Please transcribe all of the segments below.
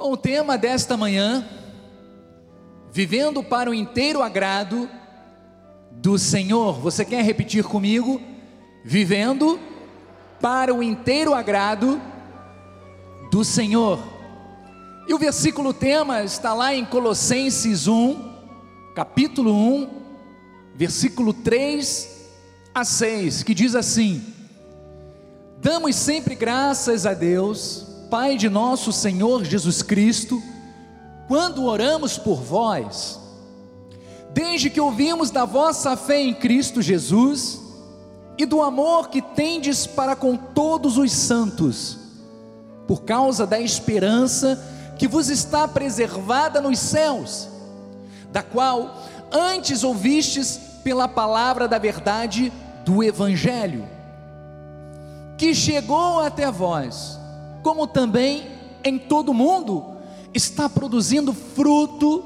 Bom, o tema desta manhã, vivendo para o inteiro agrado do Senhor. Você quer repetir comigo? Vivendo para o inteiro agrado do Senhor. E o versículo tema está lá em Colossenses 1, capítulo 1, versículo 3 a 6, que diz assim: Damos sempre graças a Deus, Pai de nosso Senhor Jesus Cristo, quando oramos por vós, desde que ouvimos da vossa fé em Cristo Jesus e do amor que tendes para com todos os santos, por causa da esperança que vos está preservada nos céus, da qual antes ouvistes pela palavra da verdade do Evangelho que chegou até vós, como também em todo o mundo, está produzindo fruto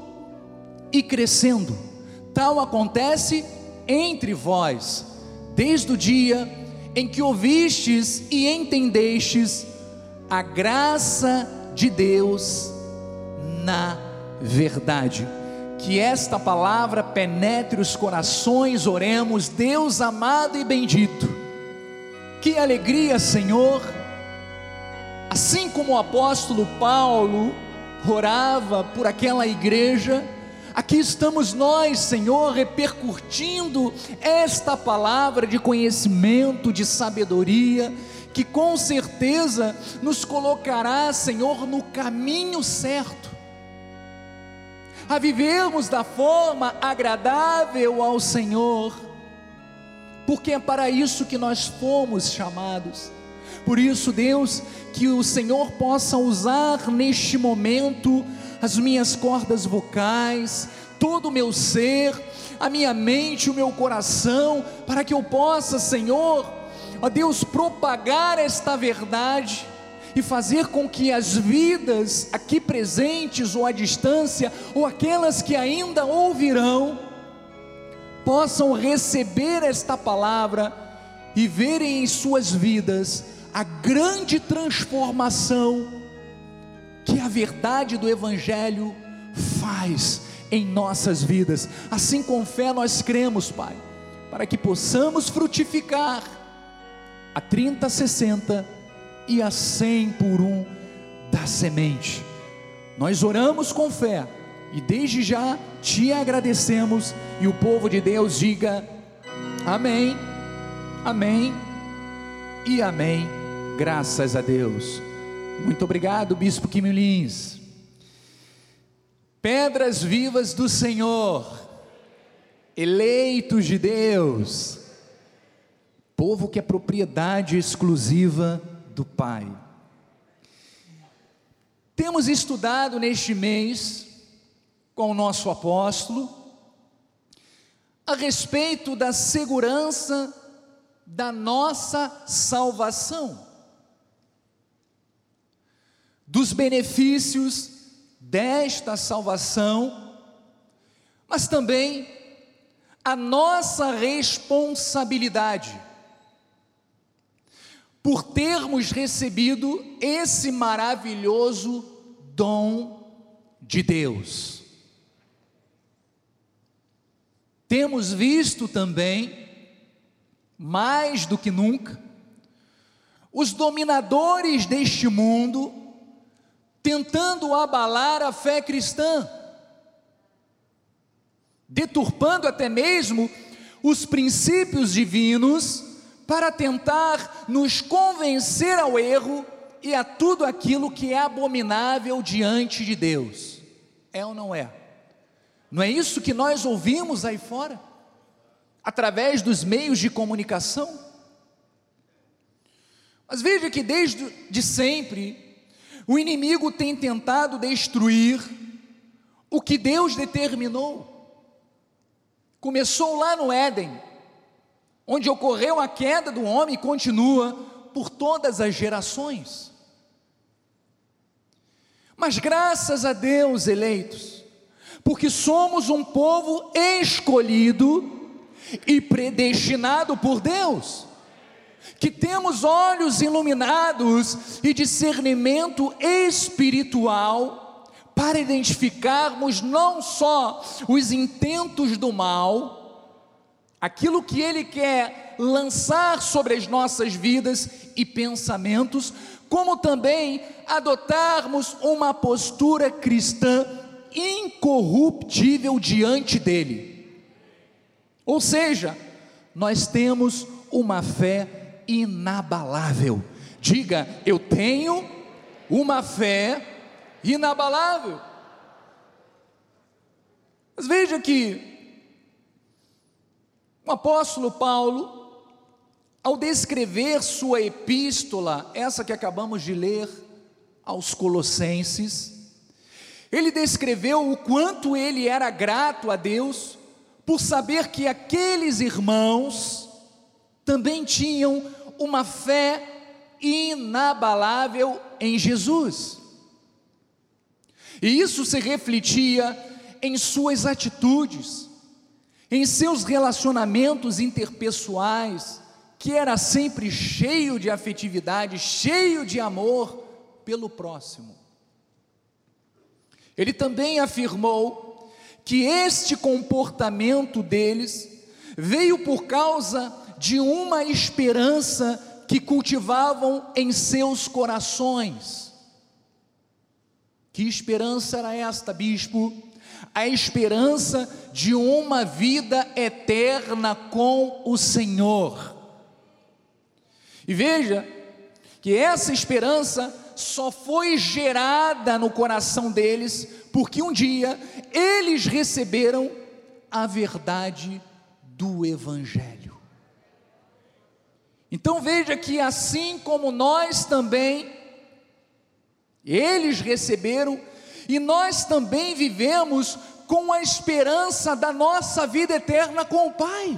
e crescendo. Tal acontece entre vós, desde o dia em que ouvistes e entendestes a graça de Deus na verdade. Que esta palavra penetre os corações, oremos, Deus amado e bendito que alegria, Senhor! Assim como o apóstolo Paulo orava por aquela igreja, aqui estamos nós, Senhor, repercutindo esta palavra de conhecimento, de sabedoria, que com certeza nos colocará, Senhor, no caminho certo, a vivermos da forma agradável ao Senhor porque é para isso que nós fomos chamados. Por isso, Deus, que o Senhor possa usar neste momento as minhas cordas vocais, todo o meu ser, a minha mente, o meu coração, para que eu possa, Senhor, ó Deus, propagar esta verdade e fazer com que as vidas aqui presentes ou à distância, ou aquelas que ainda ouvirão, possam receber esta palavra e verem em suas vidas a grande transformação que a verdade do Evangelho faz em nossas vidas. Assim com fé nós cremos, Pai, para que possamos frutificar a 30, 60 e a 100 por um da semente. Nós oramos com fé e desde já te agradecemos. E o povo de Deus diga: Amém, Amém e Amém. Graças a Deus. Muito obrigado, Bispo Quimilins. Pedras vivas do Senhor, eleitos de Deus, povo que é propriedade exclusiva do Pai. Temos estudado neste mês com o nosso apóstolo a respeito da segurança da nossa salvação, dos benefícios desta salvação, mas também a nossa responsabilidade por termos recebido esse maravilhoso dom de Deus. Temos visto também, mais do que nunca, os dominadores deste mundo tentando abalar a fé cristã, deturpando até mesmo os princípios divinos para tentar nos convencer ao erro e a tudo aquilo que é abominável diante de Deus. É ou não é? Não é isso que nós ouvimos aí fora? Através dos meios de comunicação? Mas veja que desde de sempre o inimigo tem tentado destruir o que Deus determinou. Começou lá no Éden, onde ocorreu a queda do homem e continua por todas as gerações. Mas graças a Deus, eleitos, porque somos um povo escolhido e predestinado por Deus. Que temos olhos iluminados e discernimento espiritual para identificarmos não só os intentos do mal, aquilo que ele quer lançar sobre as nossas vidas e pensamentos, como também adotarmos uma postura cristã incorruptível diante dele. Ou seja, nós temos uma fé inabalável. Diga, eu tenho uma fé inabalável. Mas veja que o apóstolo Paulo, ao descrever sua epístola, essa que acabamos de ler aos Colossenses, ele descreveu o quanto ele era grato a Deus por saber que aqueles irmãos também tinham uma fé inabalável em Jesus. E isso se refletia em suas atitudes, em seus relacionamentos interpessoais, que era sempre cheio de afetividade, cheio de amor pelo próximo. Ele também afirmou que este comportamento deles veio por causa de uma esperança que cultivavam em seus corações. Que esperança era esta, bispo? A esperança de uma vida eterna com o Senhor. E veja que essa esperança só foi gerada no coração deles porque um dia eles receberam a verdade do Evangelho. Então veja que assim como nós também, eles receberam, e nós também vivemos com a esperança da nossa vida eterna com o Pai.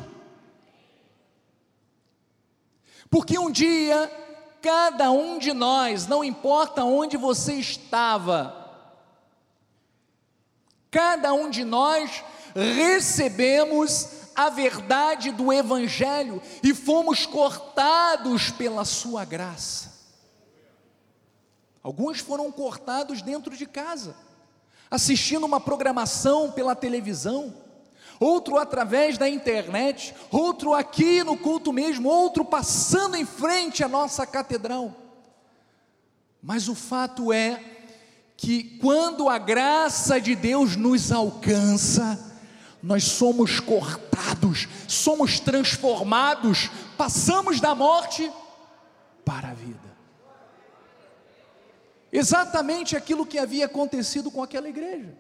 Porque um dia, cada um de nós, não importa onde você estava, cada um de nós recebemos a verdade do Evangelho e fomos cortados pela Sua graça. Alguns foram cortados dentro de casa, assistindo uma programação pela televisão outro através da internet, outro aqui no culto mesmo, outro passando em frente à nossa catedral. Mas o fato é que quando a graça de Deus nos alcança, nós somos cortados, somos transformados, passamos da morte para a vida. Exatamente aquilo que havia acontecido com aquela igreja.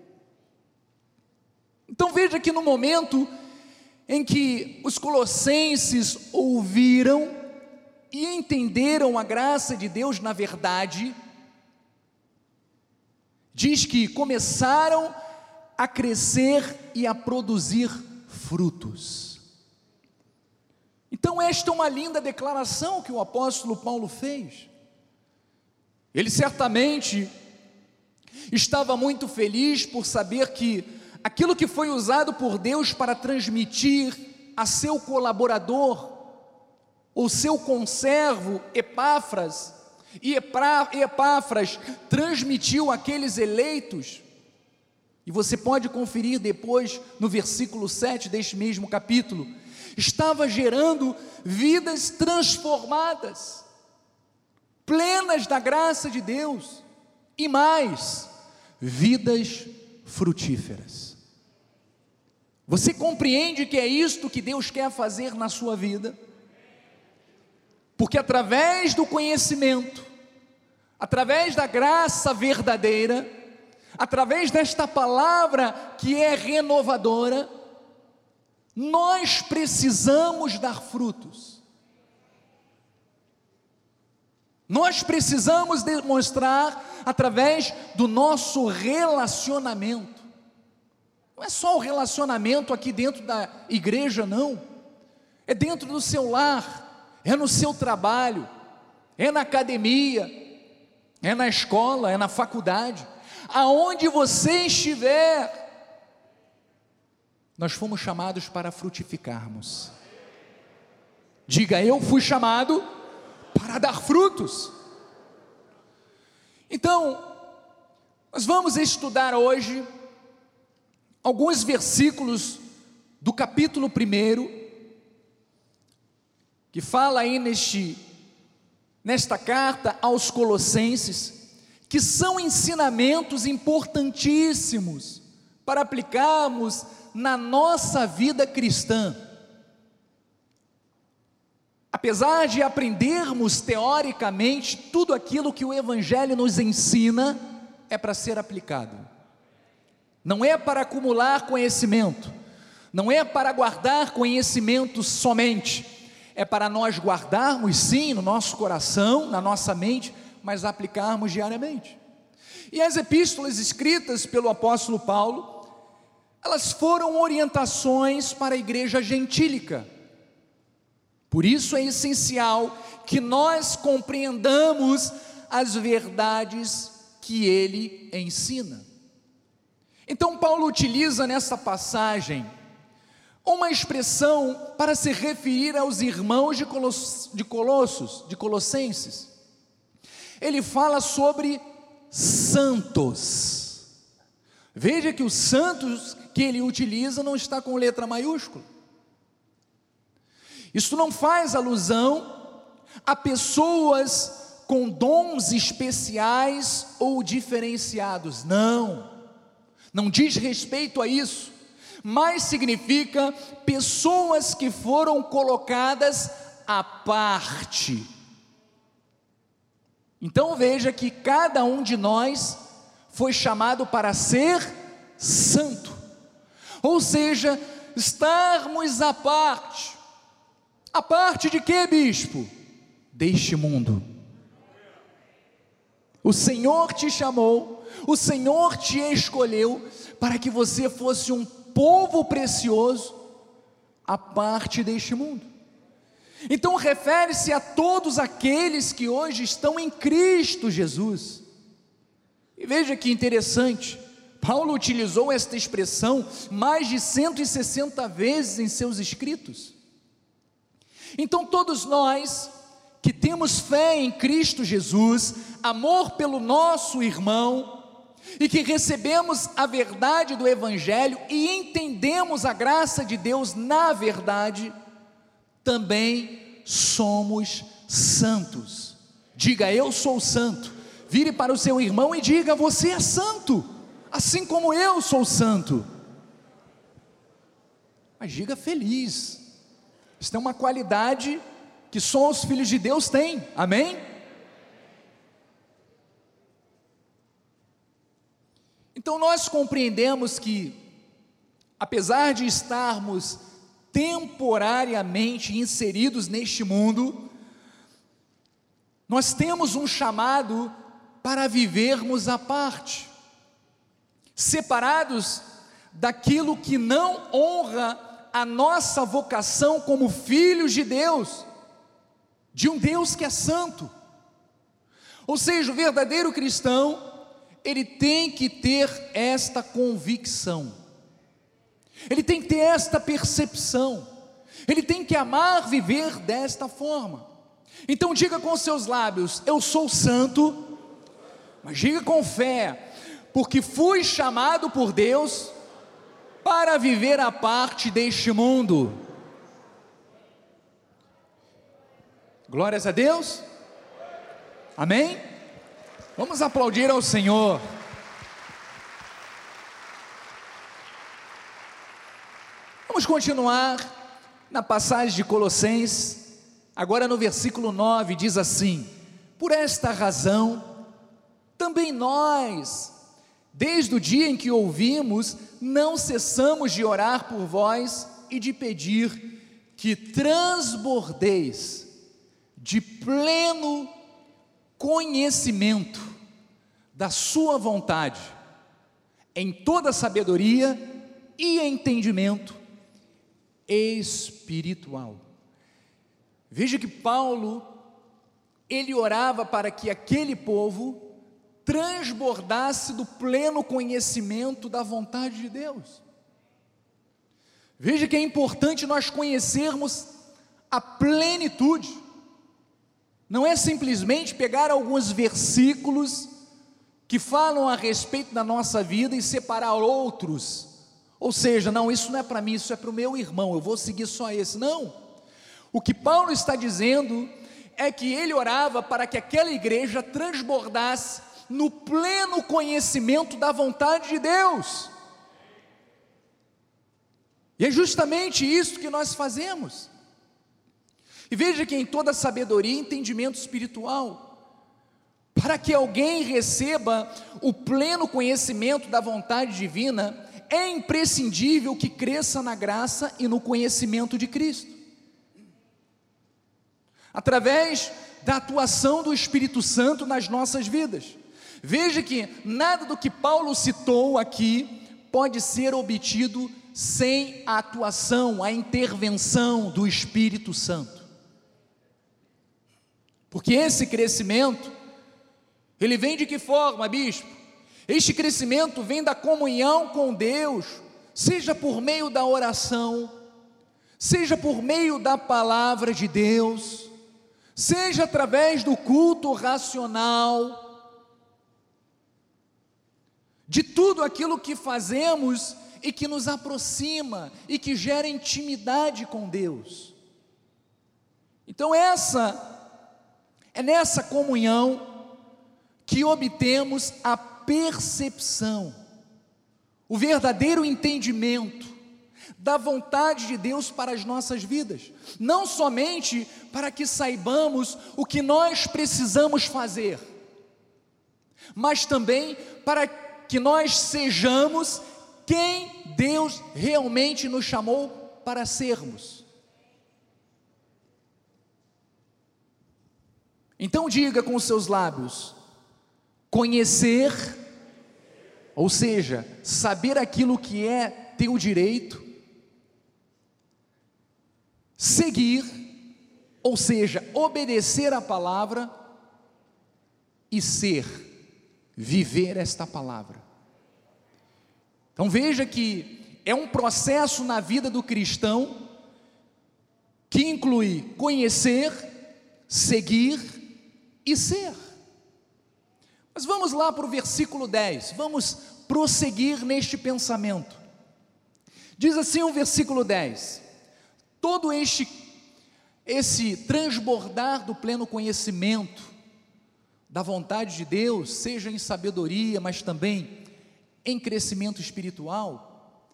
Então veja que no momento em que os colossenses ouviram e entenderam a graça de Deus na verdade, diz que começaram a crescer e a produzir frutos. Então, esta é uma linda declaração que o apóstolo Paulo fez. Ele certamente estava muito feliz por saber que aquilo que foi usado por Deus para transmitir a seu colaborador, o seu conservo Epáfras, e Epáfras transmitiu àqueles eleitos, e você pode conferir depois no versículo 7 deste mesmo capítulo, estava gerando vidas transformadas, plenas da graça de Deus, e mais, vidas frutíferas. Você compreende que é isto que Deus quer fazer na sua vida? Porque através do conhecimento, através da graça verdadeira, através desta palavra que é renovadora, nós precisamos dar frutos. Nós precisamos demonstrar através do nosso relacionamento. Não é só o relacionamento aqui dentro da igreja, não. É dentro do seu lar, é no seu trabalho, é na academia, é na escola, é na faculdade. Aonde você estiver, nós fomos chamados para frutificarmos. Diga, eu fui chamado para dar frutos. Então, nós vamos estudar hoje alguns versículos do capítulo 1, que fala aí neste, nesta carta aos Colossenses, que são ensinamentos importantíssimos para aplicarmos na nossa vida cristã. Apesar de aprendermos teoricamente tudo aquilo que o Evangelho nos ensina, é para ser aplicado. Não é para acumular conhecimento, não é para guardar conhecimento somente, é para nós guardarmos sim no nosso coração, na nossa mente, mas aplicarmos diariamente. E as epístolas escritas pelo apóstolo Paulo, elas foram orientações para a igreja gentílica por isso é essencial que nós compreendamos as verdades que ele ensina. Então, Paulo utiliza nessa passagem uma expressão para se referir aos irmãos de, de Colossos, de Colossenses. Ele fala sobre santos. Veja que o santos que ele utiliza não está com letra maiúscula. Isso não faz alusão a pessoas com dons especiais ou diferenciados, não, não diz respeito a isso, mas significa pessoas que foram colocadas à parte. Então veja que cada um de nós foi chamado para ser santo, ou seja, estarmos à parte. A parte de que, bispo? Deste mundo. O Senhor te chamou, o Senhor te escolheu para que você fosse um povo precioso, a parte deste mundo. Então refere-se a todos aqueles que hoje estão em Cristo Jesus. E veja que interessante, Paulo utilizou esta expressão mais de 160 vezes em seus escritos. Então, todos nós que temos fé em Cristo Jesus, amor pelo nosso irmão, e que recebemos a verdade do Evangelho e entendemos a graça de Deus na verdade, também somos santos. Diga, eu sou santo. Vire para o seu irmão e diga, você é santo, assim como eu sou santo. Mas diga feliz, isso é uma qualidade que só os filhos de Deus têm, amém? Então nós compreendemos que, apesar de estarmos temporariamente inseridos neste mundo, nós temos um chamado para vivermos à parte, separados daquilo que não honra a nossa vocação como filhos de Deus, de um Deus que é santo. Ou seja, o verdadeiro cristão, ele tem que ter esta convicção, ele tem que ter esta percepção, ele tem que amar viver desta forma. Então diga com seus lábios: Eu sou santo, mas diga com fé, porque fui chamado por Deus para viver a parte deste mundo. Glórias a Deus. Amém? Vamos aplaudir ao Senhor. Vamos continuar na passagem de Colossenses, agora no versículo 9, diz assim: Por esta razão, também nós, Desde o dia em que ouvimos, não cessamos de orar por vós e de pedir que transbordeis de pleno conhecimento da Sua vontade, em toda sabedoria e entendimento espiritual. Veja que Paulo, ele orava para que aquele povo transbordasse do pleno conhecimento da vontade de Deus. Veja que é importante nós conhecermos a plenitude. Não é simplesmente pegar alguns versículos que falam a respeito da nossa vida e separar outros. Ou seja, não, isso não é para mim, isso é para o meu irmão, eu vou seguir só esse. Não. O que Paulo está dizendo é que ele orava para que aquela igreja transbordasse no pleno conhecimento da vontade de Deus. E é justamente isso que nós fazemos. E veja que em toda sabedoria e entendimento espiritual, para que alguém receba o pleno conhecimento da vontade divina, é imprescindível que cresça na graça e no conhecimento de Cristo. Através da atuação do Espírito Santo nas nossas vidas. Veja que nada do que Paulo citou aqui pode ser obtido sem a atuação, a intervenção do Espírito Santo. Porque esse crescimento, ele vem de que forma, bispo? Este crescimento vem da comunhão com Deus, seja por meio da oração, seja por meio da palavra de Deus, seja através do culto racional, de tudo aquilo que fazemos e que nos aproxima e que gera intimidade com Deus. Então essa é nessa comunhão que obtemos a percepção, o verdadeiro entendimento da vontade de Deus para as nossas vidas, não somente para que saibamos o que nós precisamos fazer, mas também para que nós sejamos quem Deus realmente nos chamou para sermos. Então diga com os seus lábios: conhecer, ou seja, saber aquilo que é teu direito, seguir, ou seja, obedecer a palavra e ser, viver esta palavra. Então veja que é um processo na vida do cristão que inclui conhecer, seguir e ser. Mas vamos lá para o versículo 10, vamos prosseguir neste pensamento. Diz assim o versículo 10: Todo este esse transbordar do pleno conhecimento da vontade de Deus, seja em sabedoria, mas também em crescimento espiritual,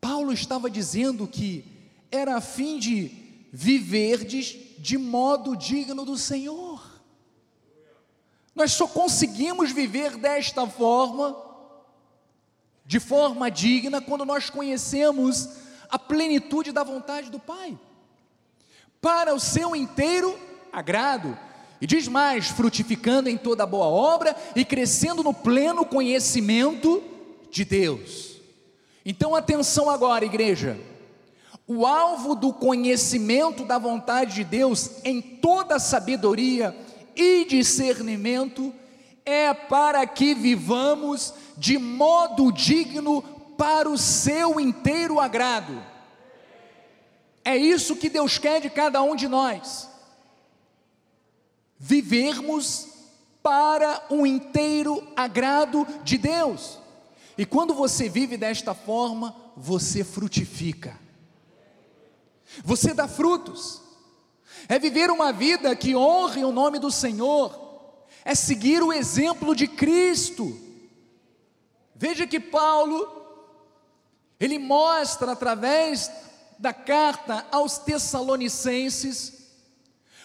Paulo estava dizendo que era a fim de viverdes de modo digno do Senhor. Nós só conseguimos viver desta forma, de forma digna, quando nós conhecemos a plenitude da vontade do Pai, para o seu inteiro agrado. E diz mais: frutificando em toda boa obra e crescendo no pleno conhecimento de Deus. Então, atenção agora, igreja. O alvo do conhecimento da vontade de Deus em toda sabedoria e discernimento é para que vivamos de modo digno para o seu inteiro agrado. É isso que Deus quer de cada um de nós. Vivermos para o inteiro agrado de Deus. E quando você vive desta forma, você frutifica. Você dá frutos. É viver uma vida que honre o nome do Senhor. É seguir o exemplo de Cristo. Veja que Paulo ele mostra através da carta aos Tessalonicenses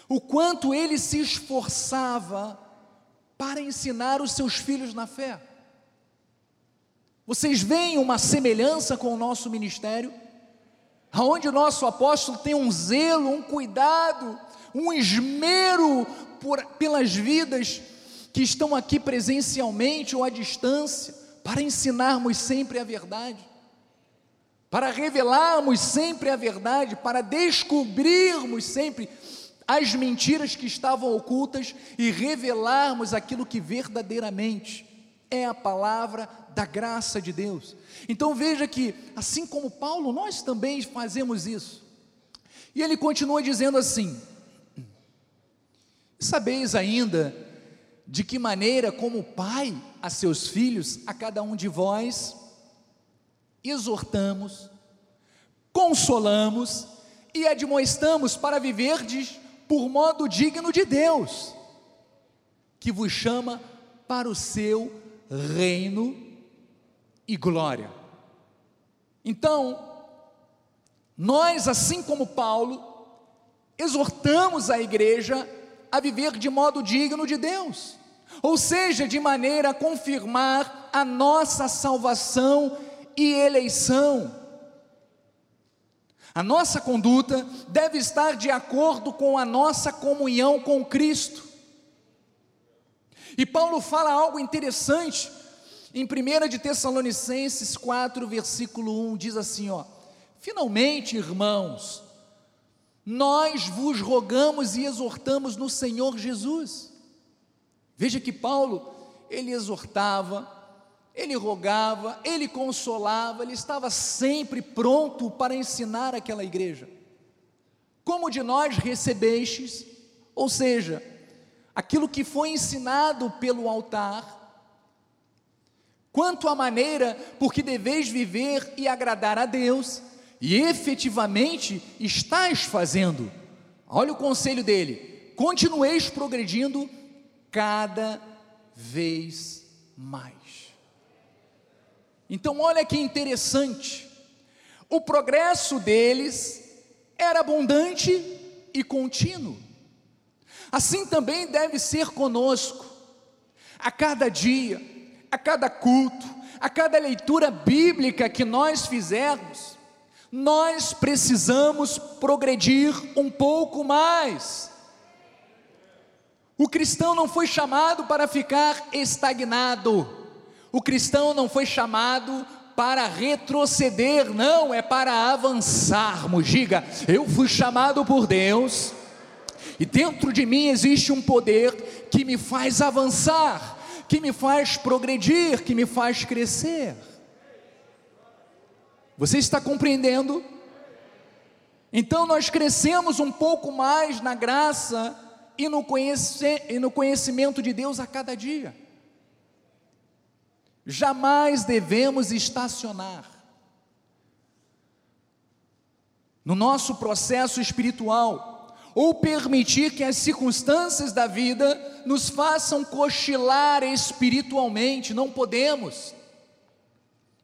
o quanto ele se esforçava para ensinar os seus filhos na fé. Vocês veem uma semelhança com o nosso ministério? Aonde o nosso apóstolo tem um zelo, um cuidado, um esmero por, pelas vidas que estão aqui presencialmente ou à distância, para ensinarmos sempre a verdade, para revelarmos sempre a verdade, para descobrirmos sempre as mentiras que estavam ocultas e revelarmos aquilo que verdadeiramente é a palavra da graça de Deus. Então veja que, assim como Paulo, nós também fazemos isso. E ele continua dizendo assim: Sabeis ainda de que maneira, como pai a seus filhos, a cada um de vós, exortamos, consolamos e admoestamos para viverdes por modo digno de Deus, que vos chama para o seu reino e glória. Então, nós, assim como Paulo, exortamos a igreja a viver de modo digno de Deus, ou seja, de maneira a confirmar a nossa salvação e eleição. A nossa conduta deve estar de acordo com a nossa comunhão com Cristo. E Paulo fala algo interessante em 1 de Tessalonicenses 4, versículo 1, diz assim, ó: Finalmente, irmãos, nós vos rogamos e exortamos no Senhor Jesus. Veja que Paulo, ele exortava, ele rogava, ele consolava, ele estava sempre pronto para ensinar aquela igreja. Como de nós recebestes, ou seja, aquilo que foi ensinado pelo altar, quanto à maneira por que deveis viver e agradar a Deus, e efetivamente estás fazendo. Olha o conselho dele: continueis progredindo cada vez mais. Então, olha que interessante, o progresso deles era abundante e contínuo. Assim também deve ser conosco, a cada dia, a cada culto, a cada leitura bíblica que nós fizermos, nós precisamos progredir um pouco mais. O cristão não foi chamado para ficar estagnado, o cristão não foi chamado para retroceder, não, é para avançarmos. Diga, eu fui chamado por Deus, e dentro de mim existe um poder que me faz avançar, que me faz progredir, que me faz crescer. Você está compreendendo? Então nós crescemos um pouco mais na graça e no, e no conhecimento de Deus a cada dia. Jamais devemos estacionar. No nosso processo espiritual, ou permitir que as circunstâncias da vida nos façam cochilar espiritualmente, não podemos.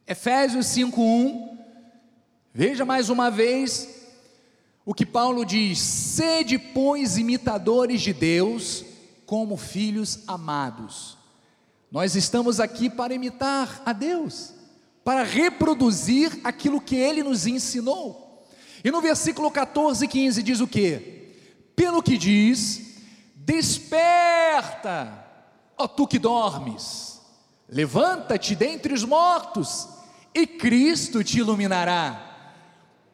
Efésios 5:1 Veja mais uma vez o que Paulo diz: sede, pois, imitadores de Deus, como filhos amados. Nós estamos aqui para imitar a Deus, para reproduzir aquilo que ele nos ensinou. E no versículo 14 e 15 diz o que? Pelo que diz: Desperta, ó tu que dormes, levanta-te dentre os mortos, e Cristo te iluminará.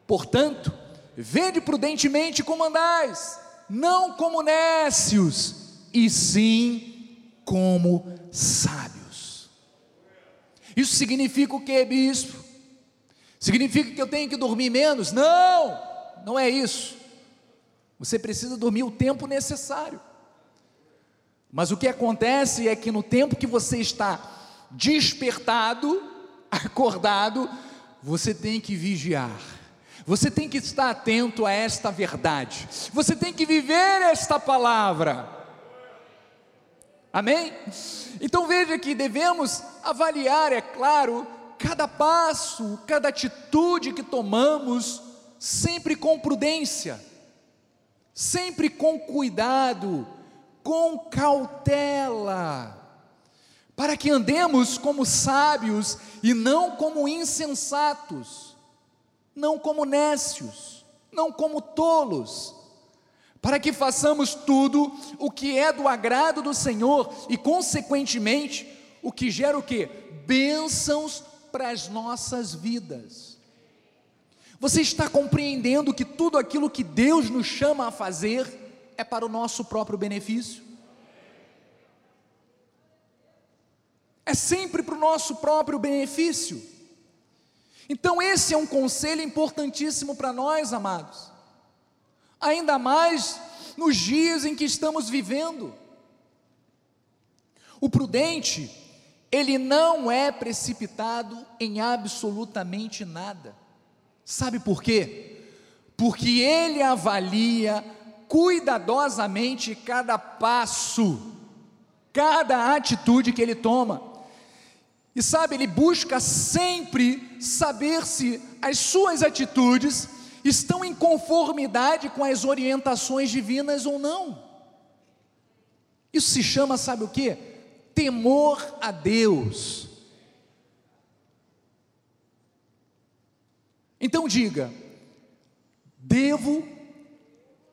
Portanto, vede prudentemente como andais, não como nécios, e sim como sábios. Isso significa o que, bispo? Significa que eu tenho que dormir menos? Não, não é isso. Você precisa dormir o tempo necessário. Mas o que acontece é que no tempo que você está despertado, acordado, você tem que vigiar. Você tem que estar atento a esta verdade. Você tem que viver esta palavra. Amém? Então veja que devemos avaliar, é claro, cada passo, cada atitude que tomamos, sempre com prudência, sempre com cuidado, com cautela, para que andemos como sábios e não como insensatos não como nécios, não como tolos, para que façamos tudo o que é do agrado do Senhor e, consequentemente, o que gera o que? Bênçãos para as nossas vidas. Você está compreendendo que tudo aquilo que Deus nos chama a fazer é para o nosso próprio benefício? É sempre para o nosso próprio benefício. Então, esse é um conselho importantíssimo para nós, amados. ainda mais nos dias em que estamos vivendo. O prudente, ele não é precipitado em absolutamente nada. Sabe por quê? Porque ele avalia cuidadosamente cada passo, cada atitude que ele toma. E sabe, ele busca sempre saber se as suas atitudes estão em conformidade com as orientações divinas ou não. Isso se chama, sabe o que? Temor a Deus. Então diga, devo,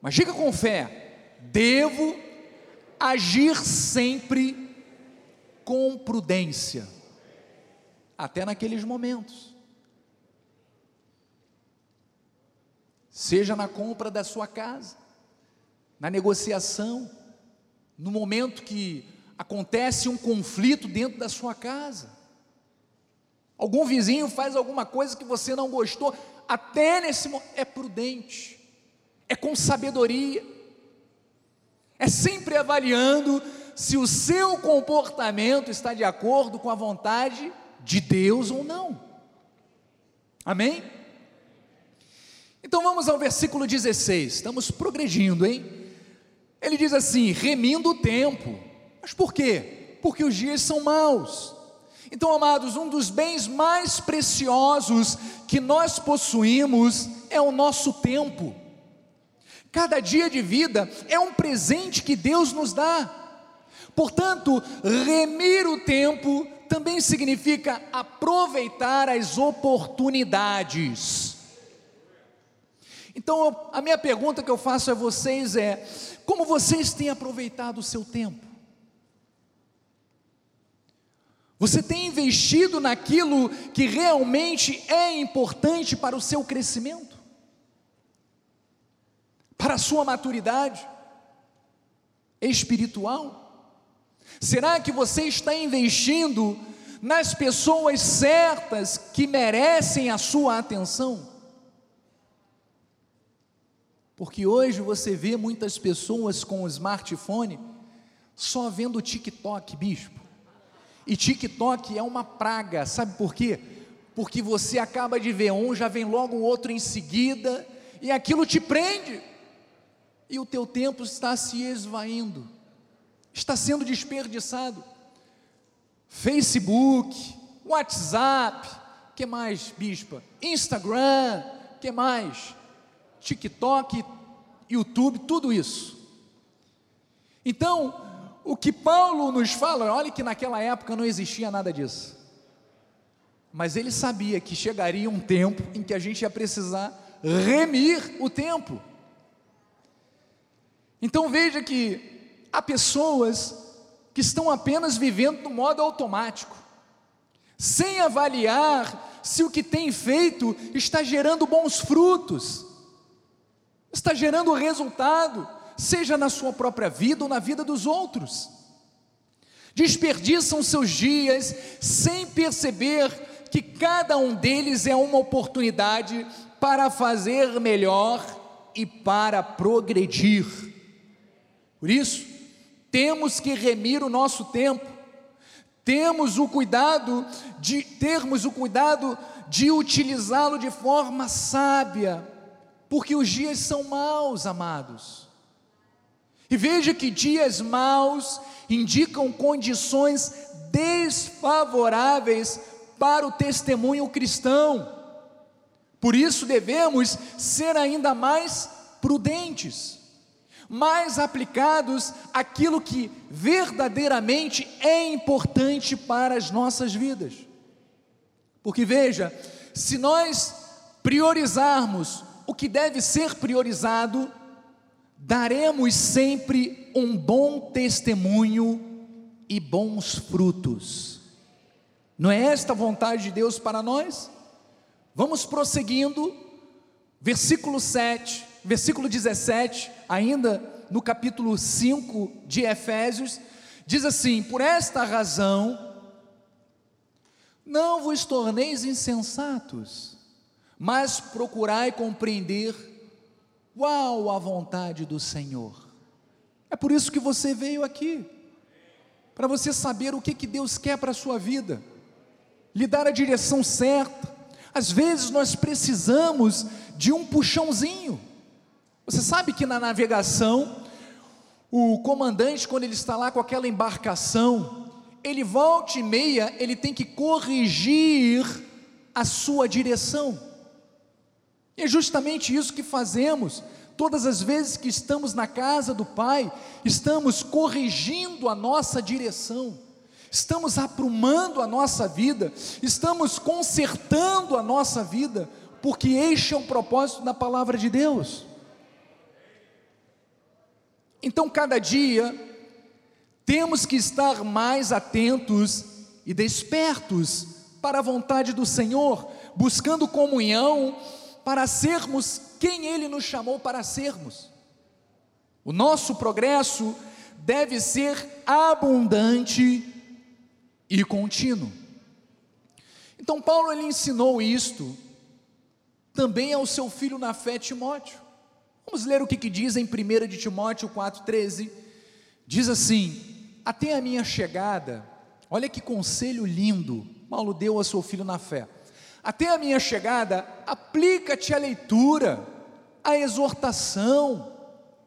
mas diga com fé, devo agir sempre com prudência, até naqueles momentos. Seja na compra da sua casa, na negociação, no momento que acontece um conflito dentro da sua casa. Algum vizinho faz alguma coisa que você não gostou, até nesse momento, é prudente, é com sabedoria, é sempre avaliando se o seu comportamento está de acordo com a vontade de Deus ou não. Amém? Então vamos ao versículo 16, estamos progredindo, hein? Ele diz assim: remindo o tempo. Mas por quê? Porque os dias são maus. Então, amados, um dos bens mais preciosos que nós possuímos é o nosso tempo. Cada dia de vida é um presente que Deus nos dá. Portanto, remir o tempo também significa aproveitar as oportunidades. Então, a minha pergunta que eu faço a vocês é: como vocês têm aproveitado o seu tempo? Você tem investido naquilo que realmente é importante para o seu crescimento? Para a sua maturidade espiritual? Será que você está investindo nas pessoas certas que merecem a sua atenção? Porque hoje você vê muitas pessoas com o smartphone só vendo TikTok, bispo. E TikTok é uma praga, sabe por quê? Porque você acaba de ver um, já vem logo o outro em seguida, e aquilo te prende, e o teu tempo está se esvaindo, está sendo desperdiçado. Facebook, WhatsApp, que mais, bispa? Instagram, que mais? TikTok, YouTube, tudo isso. Então, o que Paulo nos fala, olha que naquela época não existia nada disso. Mas ele sabia que chegaria um tempo em que a gente ia precisar remir o tempo. Então veja que há pessoas que estão apenas vivendo no modo automático, sem avaliar se o que tem feito está gerando bons frutos, está gerando resultado seja na sua própria vida ou na vida dos outros. Desperdiçam seus dias sem perceber que cada um deles é uma oportunidade para fazer melhor e para progredir. Por isso, temos que remir o nosso tempo, temos o cuidado de termos o cuidado de utilizá-lo de forma sábia, porque os dias são maus, amados. E veja que dias maus indicam condições desfavoráveis para o testemunho cristão. Por isso devemos ser ainda mais prudentes, mais aplicados àquilo que verdadeiramente é importante para as nossas vidas. Porque veja, se nós priorizarmos o que deve ser priorizado, daremos sempre um bom testemunho e bons frutos. Não é esta a vontade de Deus para nós? Vamos prosseguindo, versículo 7, versículo 17, ainda no capítulo 5 de Efésios, diz assim: Por esta razão, não vos torneis insensatos, mas procurai compreender Qual a vontade do Senhor? É por isso que você veio aqui, para você saber o que, que Deus quer para a sua vida, lhe dar a direção certa. Às vezes nós precisamos de um puxãozinho. Você sabe que na navegação, o comandante, quando ele está lá com aquela embarcação, ele volta e meia, ele tem que corrigir a sua direção. E é justamente isso que fazemos. Todas as vezes que estamos na casa do Pai, estamos corrigindo a nossa direção, estamos aprumando a nossa vida, estamos consertando a nossa vida, porque este é o propósito da palavra de Deus. Então, cada dia, temos que estar mais atentos e despertos para a vontade do Senhor, buscando comunhão para sermos quem Ele nos chamou para sermos. O nosso progresso deve ser abundante e contínuo. Então Paulo ele ensinou isto também ao seu filho na fé Timóteo. Vamos ler o que, que diz em 1 de Timóteo 4,13. Diz assim: Até a minha chegada, olha que conselho lindo, Paulo deu ao seu filho na fé. Até a minha chegada, aplica-te à leitura, à exortação,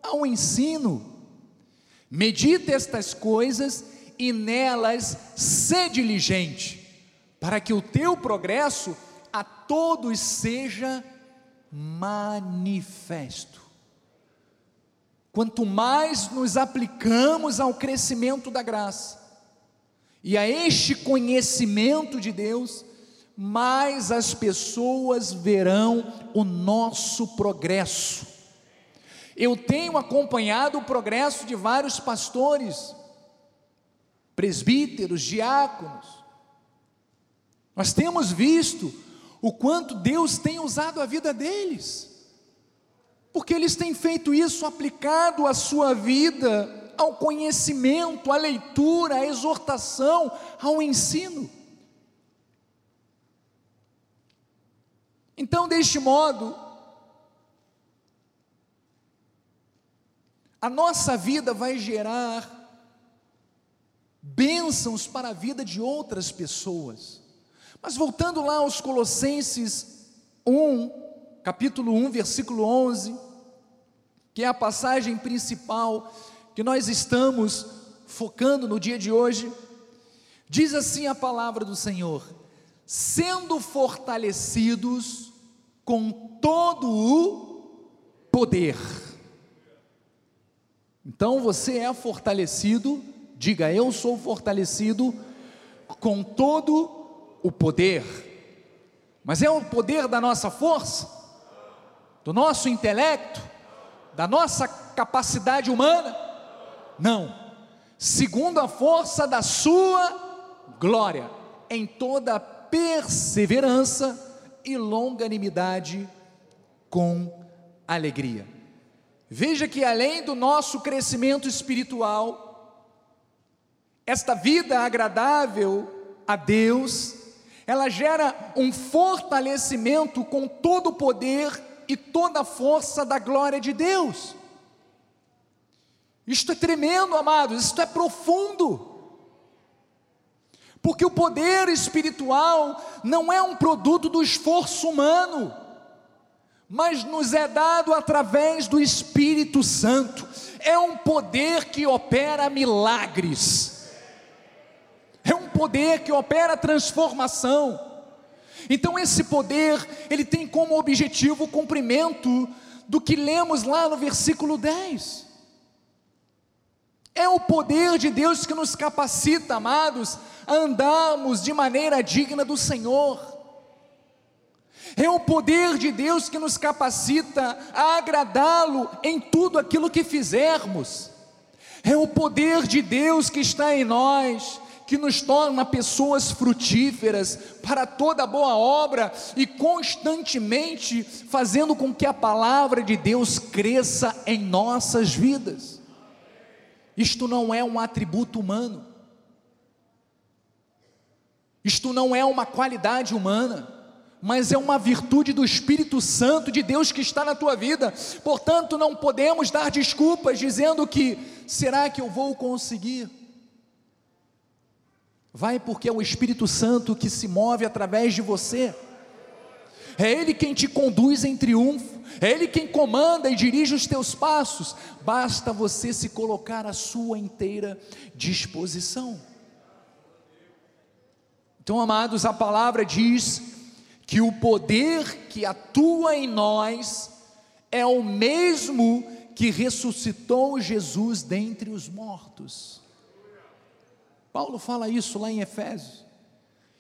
ao ensino. Medita estas coisas e nelas sê diligente, para que o teu progresso a todos seja manifesto. Quanto mais nos aplicamos ao crescimento da graça e a este conhecimento de Deus, mais as pessoas verão o nosso progresso. Eu tenho acompanhado o progresso de vários pastores, presbíteros, diáconos. Nós temos visto o quanto Deus tem usado a vida deles, porque eles têm feito isso aplicado à sua vida, ao conhecimento, à leitura, à exortação, ao ensino. Então, deste modo, a nossa vida vai gerar bênçãos para a vida de outras pessoas. Mas voltando lá aos Colossenses 1, capítulo 1, versículo 11, que é a passagem principal que nós estamos focando no dia de hoje, diz assim a palavra do Senhor: sendo fortalecidos com todo o poder. Então você é fortalecido, diga eu sou fortalecido com todo o poder. Mas é o poder da nossa força, do nosso intelecto, da nossa capacidade humana? Não. Segundo a força da sua glória, em toda perseverança e longanimidade com alegria. Veja que além do nosso crescimento espiritual, esta vida agradável a Deus, ela gera um fortalecimento com todo o poder e toda a força da glória de Deus. Isto é tremendo, amados, isto é profundo. Porque o poder espiritual não é um produto do esforço humano, mas nos é dado através do Espírito Santo. É um poder que opera milagres, é um poder que opera transformação. Então, esse poder, ele tem como objetivo o cumprimento do que lemos lá no versículo 10. É o poder de Deus que nos capacita, amados, a andarmos de maneira digna do Senhor. É o poder de Deus que nos capacita a agradá-lo em tudo aquilo que fizermos. É o poder de Deus que está em nós, que nos torna pessoas frutíferas para toda boa obra e constantemente fazendo com que a palavra de Deus cresça em nossas vidas. Isto não é um atributo humano. Isto não é uma qualidade humana. mas é uma virtude do Espírito Santo de Deus que está na tua vida. Portanto, não podemos dar desculpas dizendo que será que eu vou conseguir? Vai porque é o Espírito Santo que se move através de você. É Ele quem te conduz em triunfo, é Ele quem comanda e dirige os teus passos. Basta você se colocar à sua inteira disposição. Então, amados, a palavra diz que o poder que atua em nós é o mesmo que ressuscitou Jesus dentre os mortos. Paulo fala isso lá em Efésios.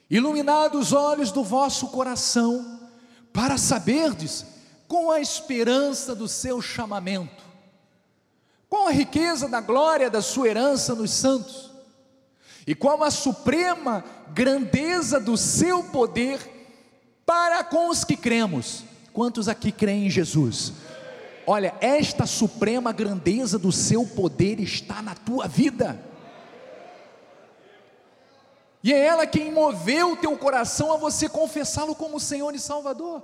Iluminados os olhos do vosso coração, para saberdes com a esperança do seu chamamento, com a riqueza da glória da sua herança nos santos, e com a suprema grandeza do seu poder para com os que cremos. Quantos aqui creem em Jesus? Olha, esta suprema grandeza do seu poder está na tua vida. E é ela quem moveu o teu coração a você confessá-lo como Senhor e Salvador.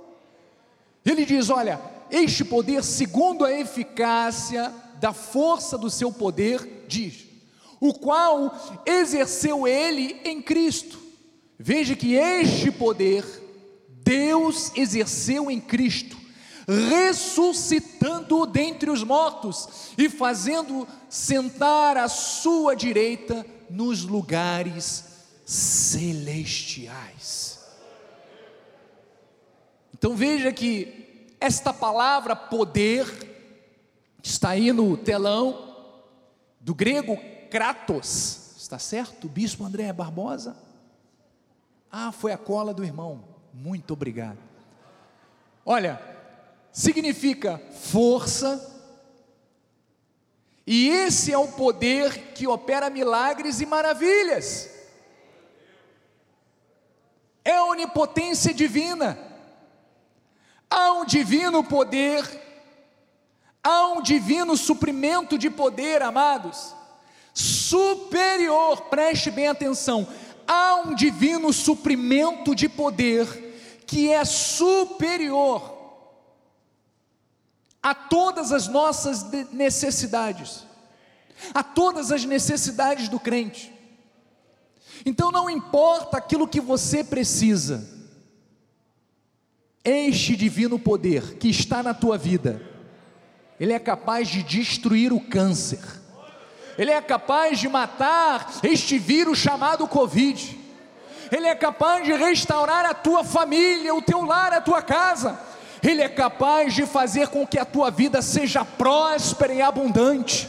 Ele diz: Olha, este poder, segundo a eficácia da força do seu poder, diz, o qual exerceu ele em Cristo. Veja que este poder Deus exerceu em Cristo, ressuscitando-o dentre os mortos e fazendo sentar à sua direita nos lugares celestiais. Então veja que esta palavra poder está aí no telão do grego kratos, está certo? Bispo André Barbosa? Ah, foi a cola do irmão. Muito obrigado. Olha, significa força, e esse é o poder que opera milagres e maravilhas. É onipotência divina. Há um divino poder, há um divino suprimento de poder, amados, superior, preste bem atenção, há um divino suprimento de poder que é superior a todas as nossas necessidades, a todas as necessidades do crente. Então não importa aquilo que você precisa, este divino poder que está na tua vida, ele é capaz de destruir o câncer, ele é capaz de matar este vírus chamado Covid, ele é capaz de restaurar a tua família, o teu lar, a tua casa. Ele é capaz de fazer com que a tua vida seja próspera e abundante.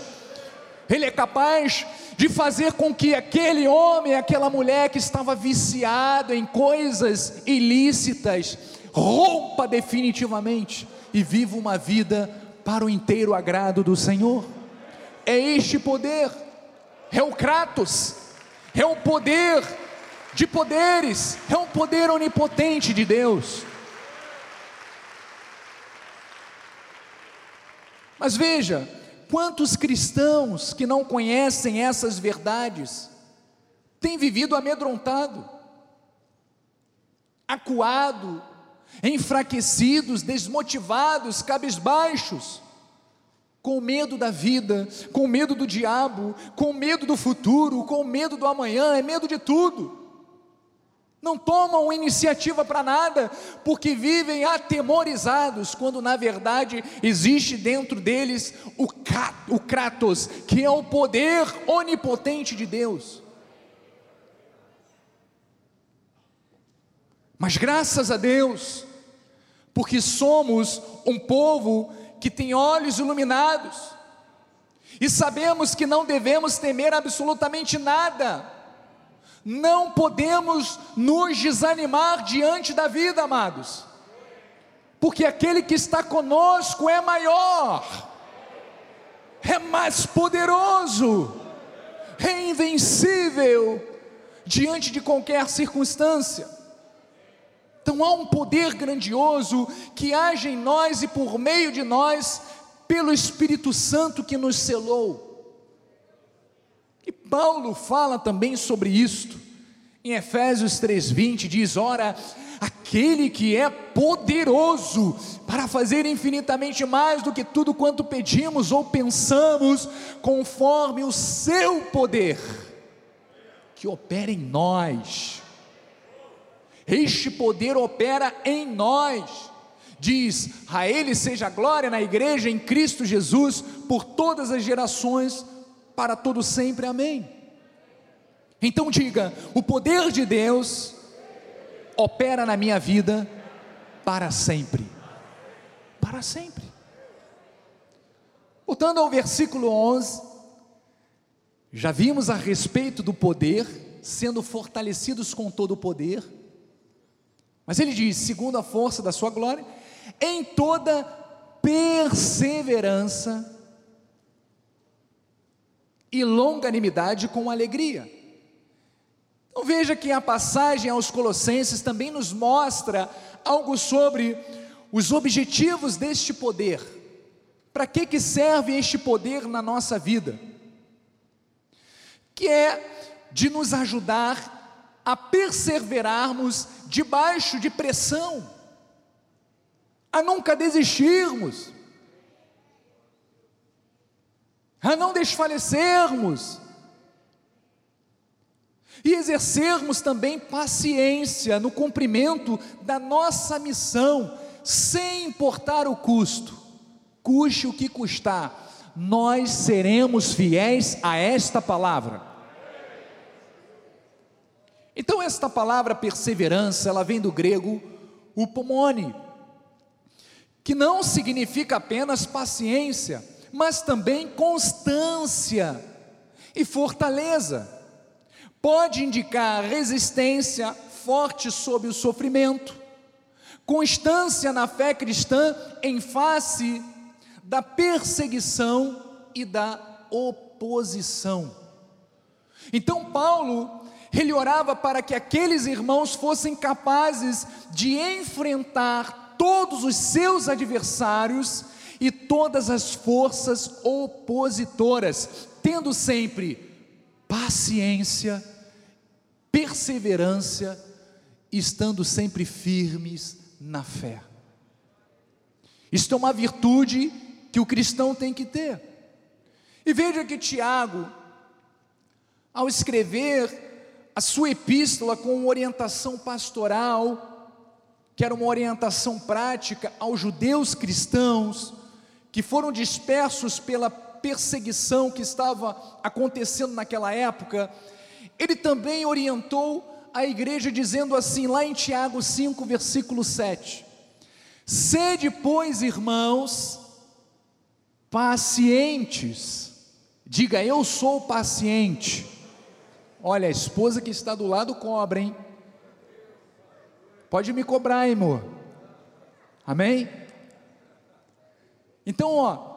Ele é capaz de fazer com que aquele homem, aquela mulher que estava viciado em coisas ilícitas, rompa definitivamente e viva uma vida para o inteiro agrado do Senhor. É este poder, é o Kratos, é o poder de poderes, é um poder onipotente de Deus. Mas veja, quantos cristãos que não conhecem essas verdades têm vivido amedrontado, acuado, enfraquecidos, desmotivados, cabisbaixos, com medo da vida, com medo do diabo, com medo do futuro, com medo do amanhã, é medo de tudo não tomam iniciativa para nada, porque vivem atemorizados, quando na verdade existe dentro deles o, o Kratos, que é o poder onipotente de Deus. Mas graças a Deus, porque somos um povo que tem olhos iluminados, e sabemos que não devemos temer absolutamente nada, não podemos nos desanimar diante da vida, amados, porque aquele que está conosco é maior, é mais poderoso, é invencível diante de qualquer circunstância. Então há um poder grandioso que age em nós e por meio de nós, pelo Espírito Santo que nos selou. E Paulo fala também sobre isto. Em Efésios 3:20 diz: "Ora, aquele que é poderoso para fazer infinitamente mais do que tudo quanto pedimos ou pensamos, conforme o seu poder que opera em nós. Este poder opera em nós. Diz: A Ele seja glória na igreja em Cristo Jesus por todas as gerações, para todo sempre. Amém. Então diga: o poder de Deus opera na minha vida para sempre. Para sempre. Voltando ao versículo 11, já vimos a respeito do poder, sendo fortalecidos com todo o poder, mas ele diz: segundo a força da sua glória, em toda perseverança e longanimidade com alegria. Então veja que a passagem aos Colossenses também nos mostra algo sobre os objetivos deste poder. Para que, que serve este poder na nossa vida? Que é de nos ajudar a perseverarmos debaixo de pressão, a nunca desistirmos, a não desfalecermos, e exercermos também paciência no cumprimento da nossa missão, sem importar o custo, custe o que custar, nós seremos fiéis a esta palavra. Então, esta palavra perseverança, ela vem do grego upomone, que não significa apenas paciência, mas também constância e fortaleza. Pode indicar resistência forte sob o sofrimento, constância na fé cristã em face da perseguição e da oposição. Então, Paulo, ele orava para que aqueles irmãos fossem capazes de enfrentar todos os seus adversários e todas as forças opositoras, tendo sempre paciência, perseverança, estando sempre firmes na fé. Isto é uma virtude que o cristão tem que ter. E veja que Tiago, ao escrever a sua epístola com orientação pastoral, que era uma orientação prática aos judeus cristãos que foram dispersos pela perseguição que estava acontecendo naquela época, ele também orientou a igreja dizendo assim, lá em Tiago 5, versículo 7: Sede, pois, irmãos, pacientes, diga eu sou paciente. Olha, a esposa que está do lado cobra, hein? Pode me cobrar, hein, amor. Amém? Então, ó,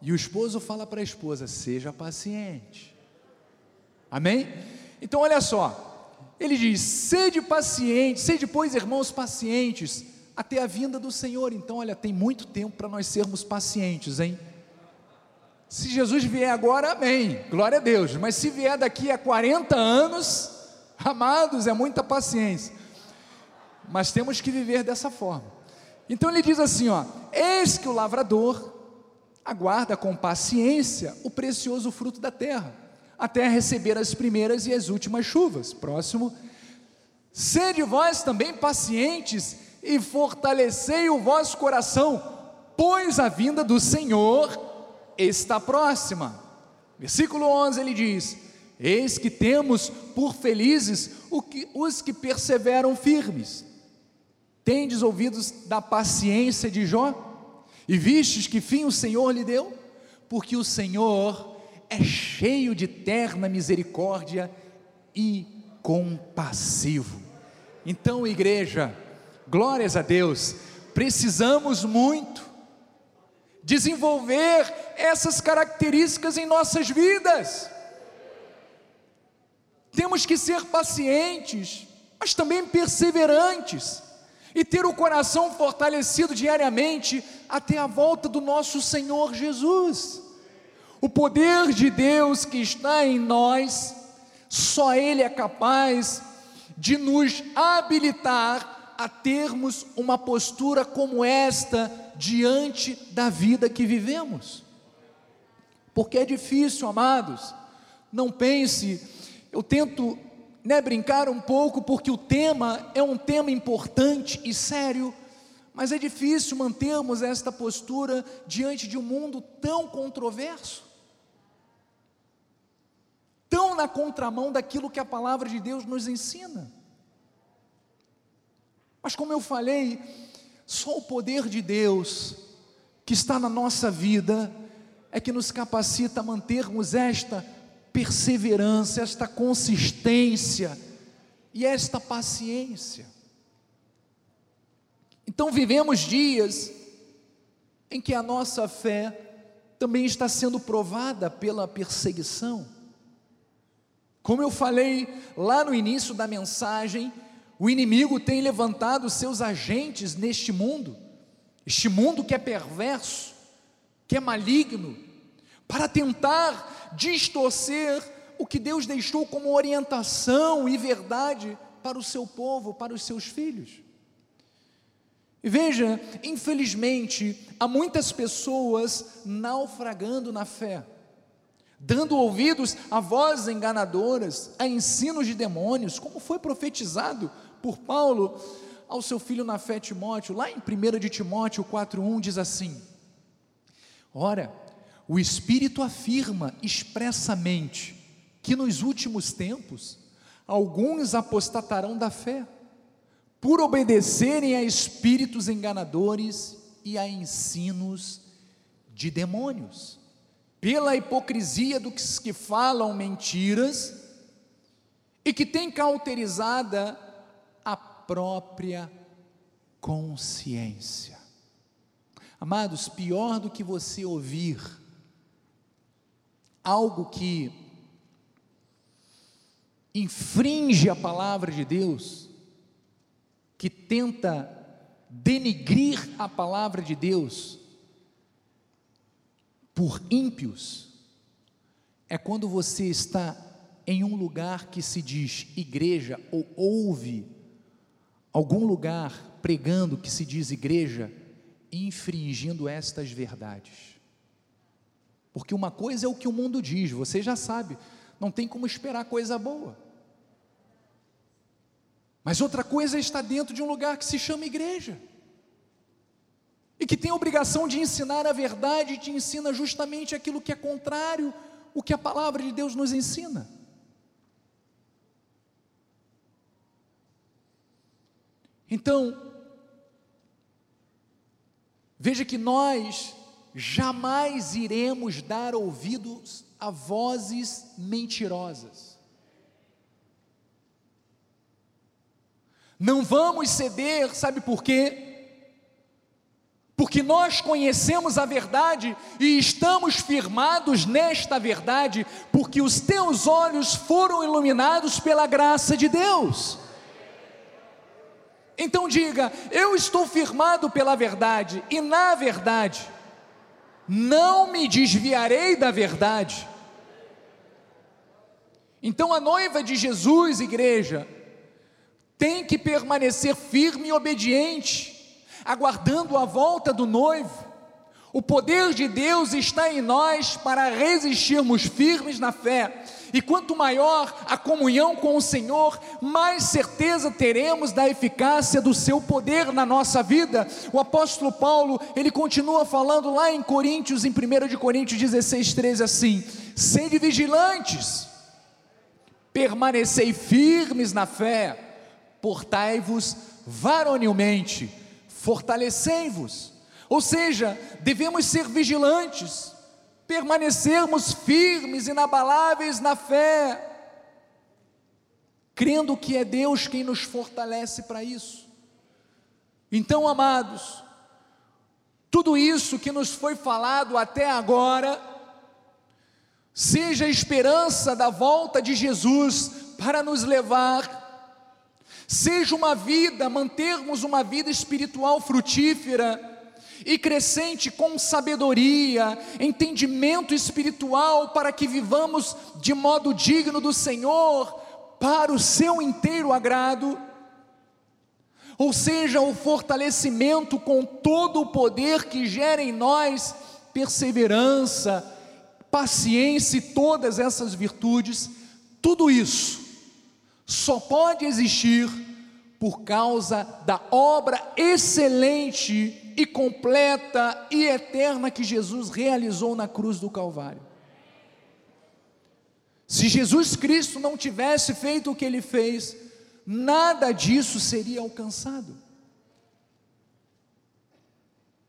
e o esposo fala para a esposa: seja paciente. Amém? Então, olha só, ele diz: sede paciente, sede, pois, irmãos, pacientes, até a vinda do Senhor. Então, olha, tem muito tempo para nós sermos pacientes, hein? Se Jesus vier agora, amém, glória a Deus. Mas se vier daqui a 40 anos, amados, é muita paciência mas temos que viver dessa forma. Então ele diz assim: ó, eis que o lavrador aguarda com paciência o precioso fruto da terra, até receber as primeiras e as últimas chuvas. Próximo. Sede vós também pacientes e fortalecei o vosso coração, pois a vinda do Senhor está próxima. Versículo 11 ele diz: Eis que temos por felizes os que perseveram firmes. Tendes ouvidos da paciência de Jó? E vistes que fim o Senhor lhe deu? Porque o Senhor é cheio de terna misericórdia e compassivo. Então, igreja, glórias a Deus, precisamos muito desenvolver essas características em nossas vidas. Temos que ser pacientes, mas também perseverantes e ter o coração fortalecido diariamente até a volta do nosso Senhor Jesus. O poder de Deus que está em nós, só Ele é capaz de nos habilitar a termos uma postura como esta diante da vida que vivemos. Porque é difícil, amados. Não pense, eu tento né, brincar um pouco, porque o tema é um tema importante e sério, mas é difícil mantermos esta postura diante de um mundo tão controverso, tão na contramão daquilo que a palavra de Deus nos ensina. Mas como eu falei, só o poder de Deus que está na nossa vida é que nos capacita a mantermos esta perseverança, esta consistência e esta paciência. Então vivemos dias em que a nossa fé também está sendo provada pela perseguição. Como eu falei lá no início da mensagem, o inimigo tem levantado seus agentes neste mundo, este mundo que é perverso, que é maligno, para tentar distorcer o que Deus deixou como orientação e verdade para o seu povo, para os seus filhos. E veja, infelizmente, há muitas pessoas naufragando na fé, dando ouvidos a vozes enganadoras, a ensinos de demônios, como foi profetizado por Paulo ao seu filho na fé Timóteo, lá em 1 de Timóteo 4,1 diz assim: Ora, o Espírito afirma expressamente que nos últimos tempos alguns apostatarão da fé, por obedecerem a espíritos enganadores e a ensinos de demônios, pela hipocrisia dos que falam mentiras e que têm cauterizada a própria consciência. Amados, pior do que você ouvir algo que infringe a palavra de Deus, que tenta denigrir a palavra de Deus por ímpios, é quando você está em um lugar que se diz igreja ou ouve algum lugar pregando que se diz igreja, infringindo estas verdades. Porque uma coisa é o que o mundo diz, você já sabe, não tem como esperar coisa boa. Mas outra coisa é estar dentro de um lugar que se chama igreja. E que tem a obrigação de ensinar a verdade e te ensina justamente aquilo que é contrário o que a palavra de Deus nos ensina. Então, veja que nós jamais iremos dar ouvidos a vozes mentirosas. Não vamos ceder, sabe por quê? Porque nós conhecemos a verdade e estamos firmados nesta verdade, porque os teus olhos foram iluminados pela graça de Deus. Então diga: eu estou firmado pela verdade, e na verdade, não me desviarei da verdade. Então a noiva de Jesus, igreja, tem que permanecer firme e obediente, aguardando a volta do noivo. O poder de Deus está em nós para resistirmos firmes na fé. E quanto maior a comunhão com o Senhor, mais certeza teremos da eficácia do seu poder na nossa vida. O apóstolo Paulo, ele continua falando lá em Coríntios, em 1 de Coríntios 16, 13 assim: "Sede vigilantes, permanecei firmes na fé, portai-vos varonilmente, fortalecei-vos." Ou seja, devemos ser vigilantes, permanecermos firmes, inabaláveis na fé, crendo que é Deus quem nos fortalece para isso. Então, amados, tudo isso que nos foi falado até agora, seja a esperança da volta de Jesus para nos levar, seja uma vida, mantermos uma vida espiritual frutífera, e crescente com sabedoria, entendimento espiritual, para que vivamos de modo digno do Senhor, para o seu inteiro agrado. ou seja, o fortalecimento com todo o poder que gera em nós perseverança, paciência e todas essas virtudes, tudo isso só pode existir por causa da obra excelente e completa e eterna que Jesus realizou na cruz do Calvário. Se Jesus Cristo não tivesse feito o que ele fez, nada disso seria alcançado.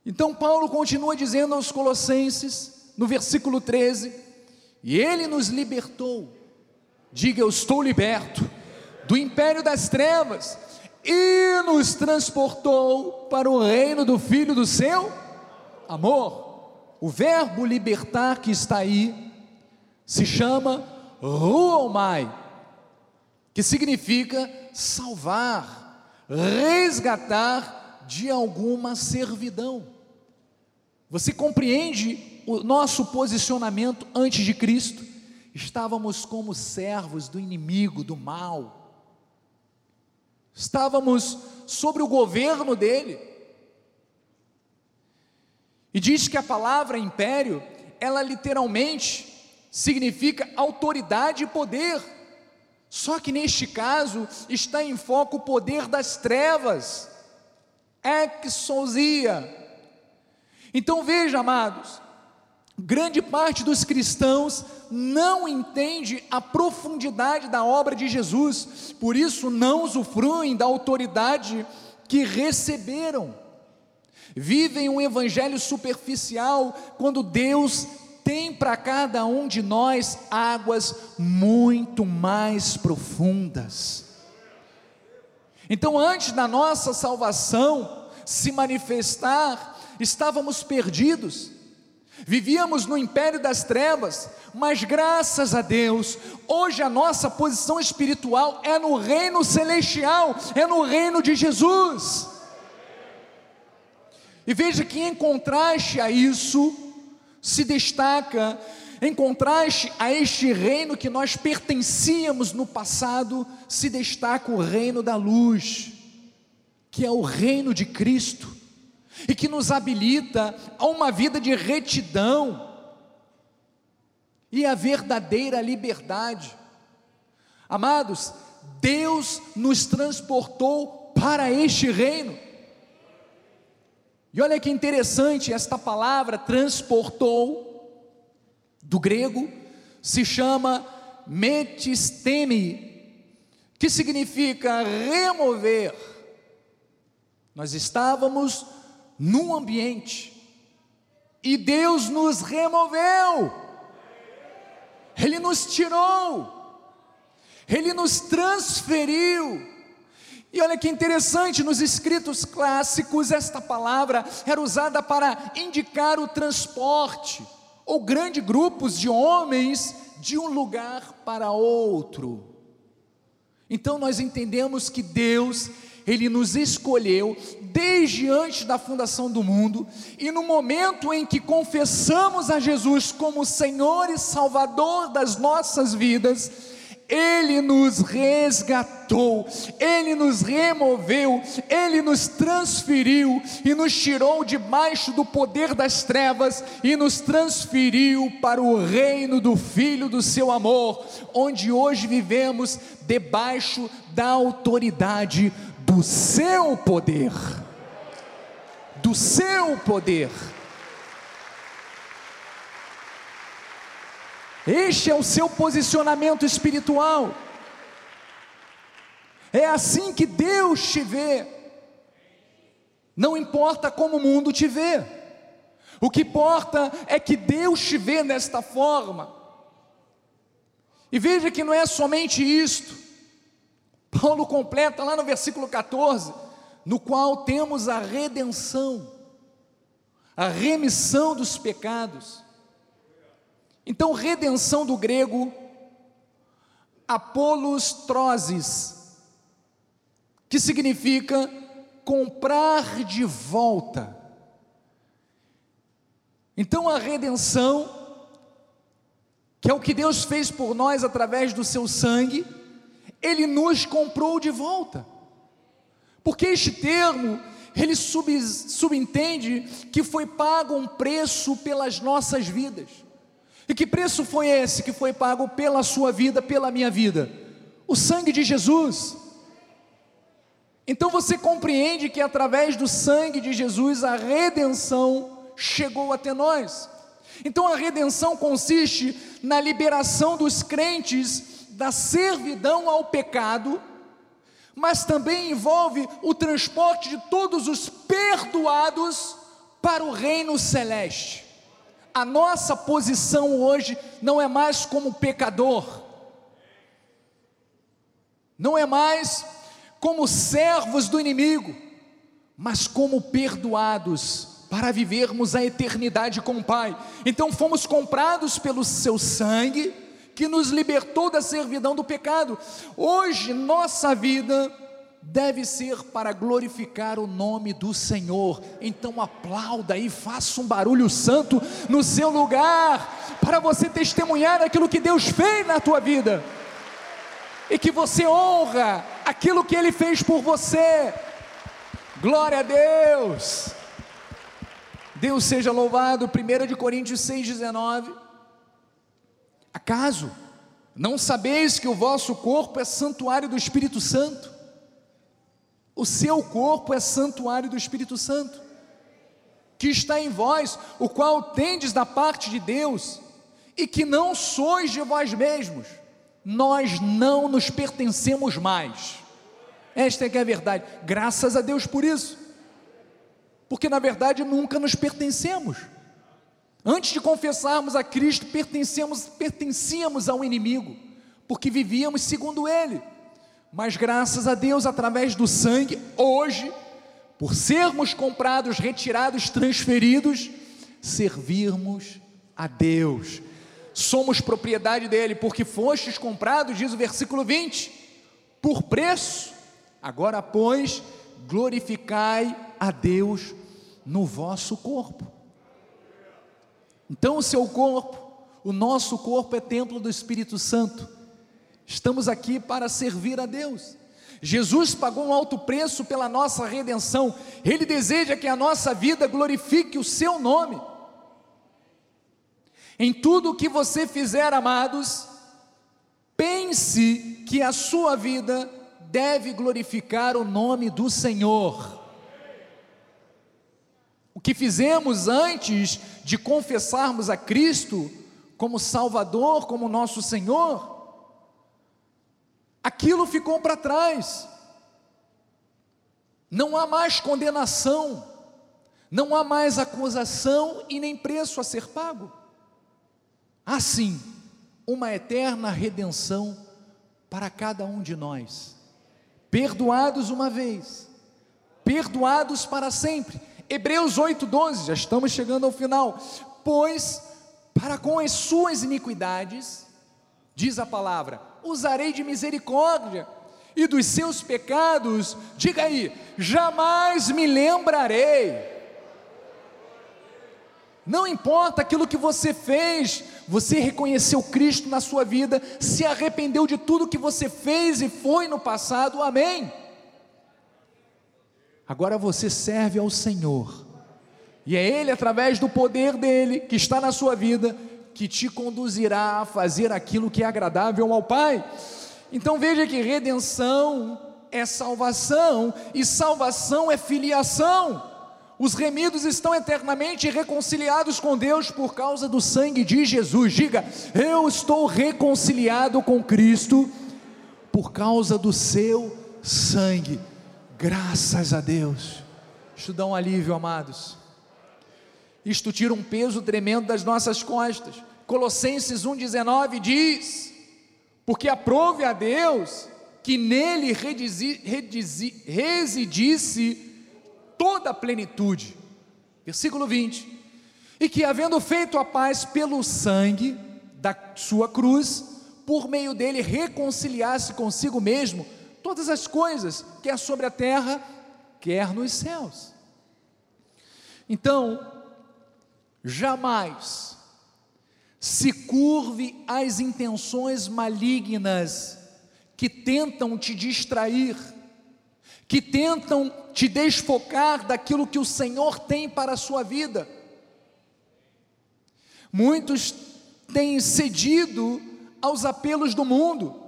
Então, Paulo continua dizendo aos Colossenses, no versículo 13: E ele nos libertou, diga eu estou liberto, do império das trevas, e nos transportou para o reino do Filho do seu amor. O verbo libertar que está aí se chama ruomai, que significa salvar, resgatar de alguma servidão. Você compreende o nosso posicionamento antes de Cristo? Estávamos como servos do inimigo, do mal estávamos sobre o governo dele. E diz que a palavra império, ela literalmente significa autoridade e poder. Só que neste caso está em foco o poder das trevas, exousia. Então veja, amados, grande parte dos cristãos não entende a profundidade da obra de Jesus, por isso não usufruem da autoridade que receberam. Vivem um evangelho superficial quando Deus tem para cada um de nós águas muito mais profundas. Então, antes da nossa salvação se manifestar, estávamos perdidos Vivíamos no império das trevas, mas graças a Deus, hoje a nossa posição espiritual é no reino celestial, é no reino de Jesus. E veja que em contraste a isso, se destaca, em contraste a este reino que nós pertencíamos no passado, se destaca o reino da luz, que é o reino de Cristo e que nos habilita a uma vida de retidão e a verdadeira liberdade. Amados, Deus nos transportou para este reino. E olha que interessante, esta palavra transportou, do grego, se chama metisteme, que significa remover. Nós estávamos num ambiente e Deus nos removeu, Ele nos tirou, Ele nos transferiu. E olha que interessante, nos escritos clássicos, esta palavra era usada para indicar o transporte, ou grandes grupos de homens de um lugar para outro. Então nós entendemos que Deus ele nos escolheu desde antes da fundação do mundo, e no momento em que confessamos a Jesus como Senhor e Salvador das nossas vidas, ele nos resgatou, Ele nos removeu, Ele nos transferiu e nos tirou debaixo do poder das trevas e nos transferiu para o reino do Filho do Seu amor, onde hoje vivemos debaixo da autoridade do seu poder. Do seu poder. Este é o seu posicionamento espiritual. É assim que Deus te vê. Não importa como o mundo te vê. O que importa é que Deus te vê desta forma. E veja que não é somente isto. Paulo completa lá no versículo 14, no qual temos a redenção, a remissão dos pecados. Então, redenção do grego, apolos trozes, que significa comprar de volta. Então, a redenção, que é o que Deus fez por nós através do seu sangue, ele nos comprou de volta. Porque este termo, ele sub, subentende que foi pago um preço pelas nossas vidas. E que preço foi esse que foi pago pela sua vida, pela minha vida? O sangue de Jesus. Então você compreende que através do sangue de Jesus a redenção chegou até nós. Então a redenção consiste na liberação dos crentes da servidão ao pecado, mas também envolve o transporte de todos os perdoados para o reino celeste. A nossa posição hoje não é mais como pecador, não é mais como servos do inimigo, mas como perdoados para vivermos a eternidade com o Pai. Então fomos comprados pelo seu sangue, que nos libertou da servidão do pecado. Hoje nossa vida deve ser para glorificar o nome do Senhor. Então aplauda e faça um barulho santo no seu lugar, para você testemunhar aquilo que Deus fez na tua vida. E que você honra aquilo que ele fez por você. Glória a Deus. Deus seja louvado, 1 de Coríntios 6,19. Acaso não sabeis que o vosso corpo é santuário do Espírito Santo? O seu corpo é santuário do Espírito Santo, que está em vós, o qual tendes da parte de Deus, e que não sois de vós mesmos, nós não nos pertencemos mais. Esta é que é a verdade, graças a Deus por isso porque na verdade nunca nos pertencemos. Antes de confessarmos a Cristo, pertencemos, pertencíamos ao inimigo, porque vivíamos segundo ele. Mas graças a Deus, através do sangue, hoje, por sermos comprados, retirados, transferidos, servirmos a Deus. Somos propriedade dele, porque fostes comprados, diz o versículo 20, por preço. Agora, pois, glorificai a Deus no vosso corpo. Então, o seu corpo, o nosso corpo é templo do Espírito Santo. Estamos aqui para servir a Deus. Jesus pagou um alto preço pela nossa redenção. Ele deseja que a nossa vida glorifique o seu nome. Em tudo o que você fizer, amados, pense que a sua vida deve glorificar o nome do Senhor. O que fizemos antes de confessarmos a Cristo como Salvador, como nosso Senhor, aquilo ficou para trás. Não há mais condenação, não há mais acusação e nem preço a ser pago. Há sim uma eterna redenção para cada um de nós perdoados uma vez, perdoados para sempre. Hebreus 8:12, já estamos chegando ao final. Pois para com as suas iniquidades, diz a palavra, usarei de misericórdia, e dos seus pecados, diga aí, jamais me lembrarei. Não importa aquilo que você fez, você reconheceu Cristo na sua vida, se arrependeu de tudo que você fez e foi no passado, amém. Agora você serve ao Senhor, e é Ele, através do poder dEle, que está na sua vida, que te conduzirá a fazer aquilo que é agradável ao Pai. Então veja que redenção é salvação, e salvação é filiação. Os remidos estão eternamente reconciliados com Deus por causa do sangue de Jesus. Diga, eu estou reconciliado com Cristo por causa do seu sangue. Graças a Deus. Isto dá um alívio, amados. Isto tira um peso tremendo das nossas costas. Colossenses 1,19 diz: Porque aprove a Deus que nele residisse toda a plenitude. Versículo 20. E que, havendo feito a paz pelo sangue da sua cruz, por meio dele reconciliasse consigo mesmo todas as coisas, quer sobre a terra, quer nos céus. Então, jamais se curve às intenções malignas que tentam te distrair que tentam te desfocar daquilo que o Senhor tem para a sua vida. Muitos têm cedido aos apelos do mundo,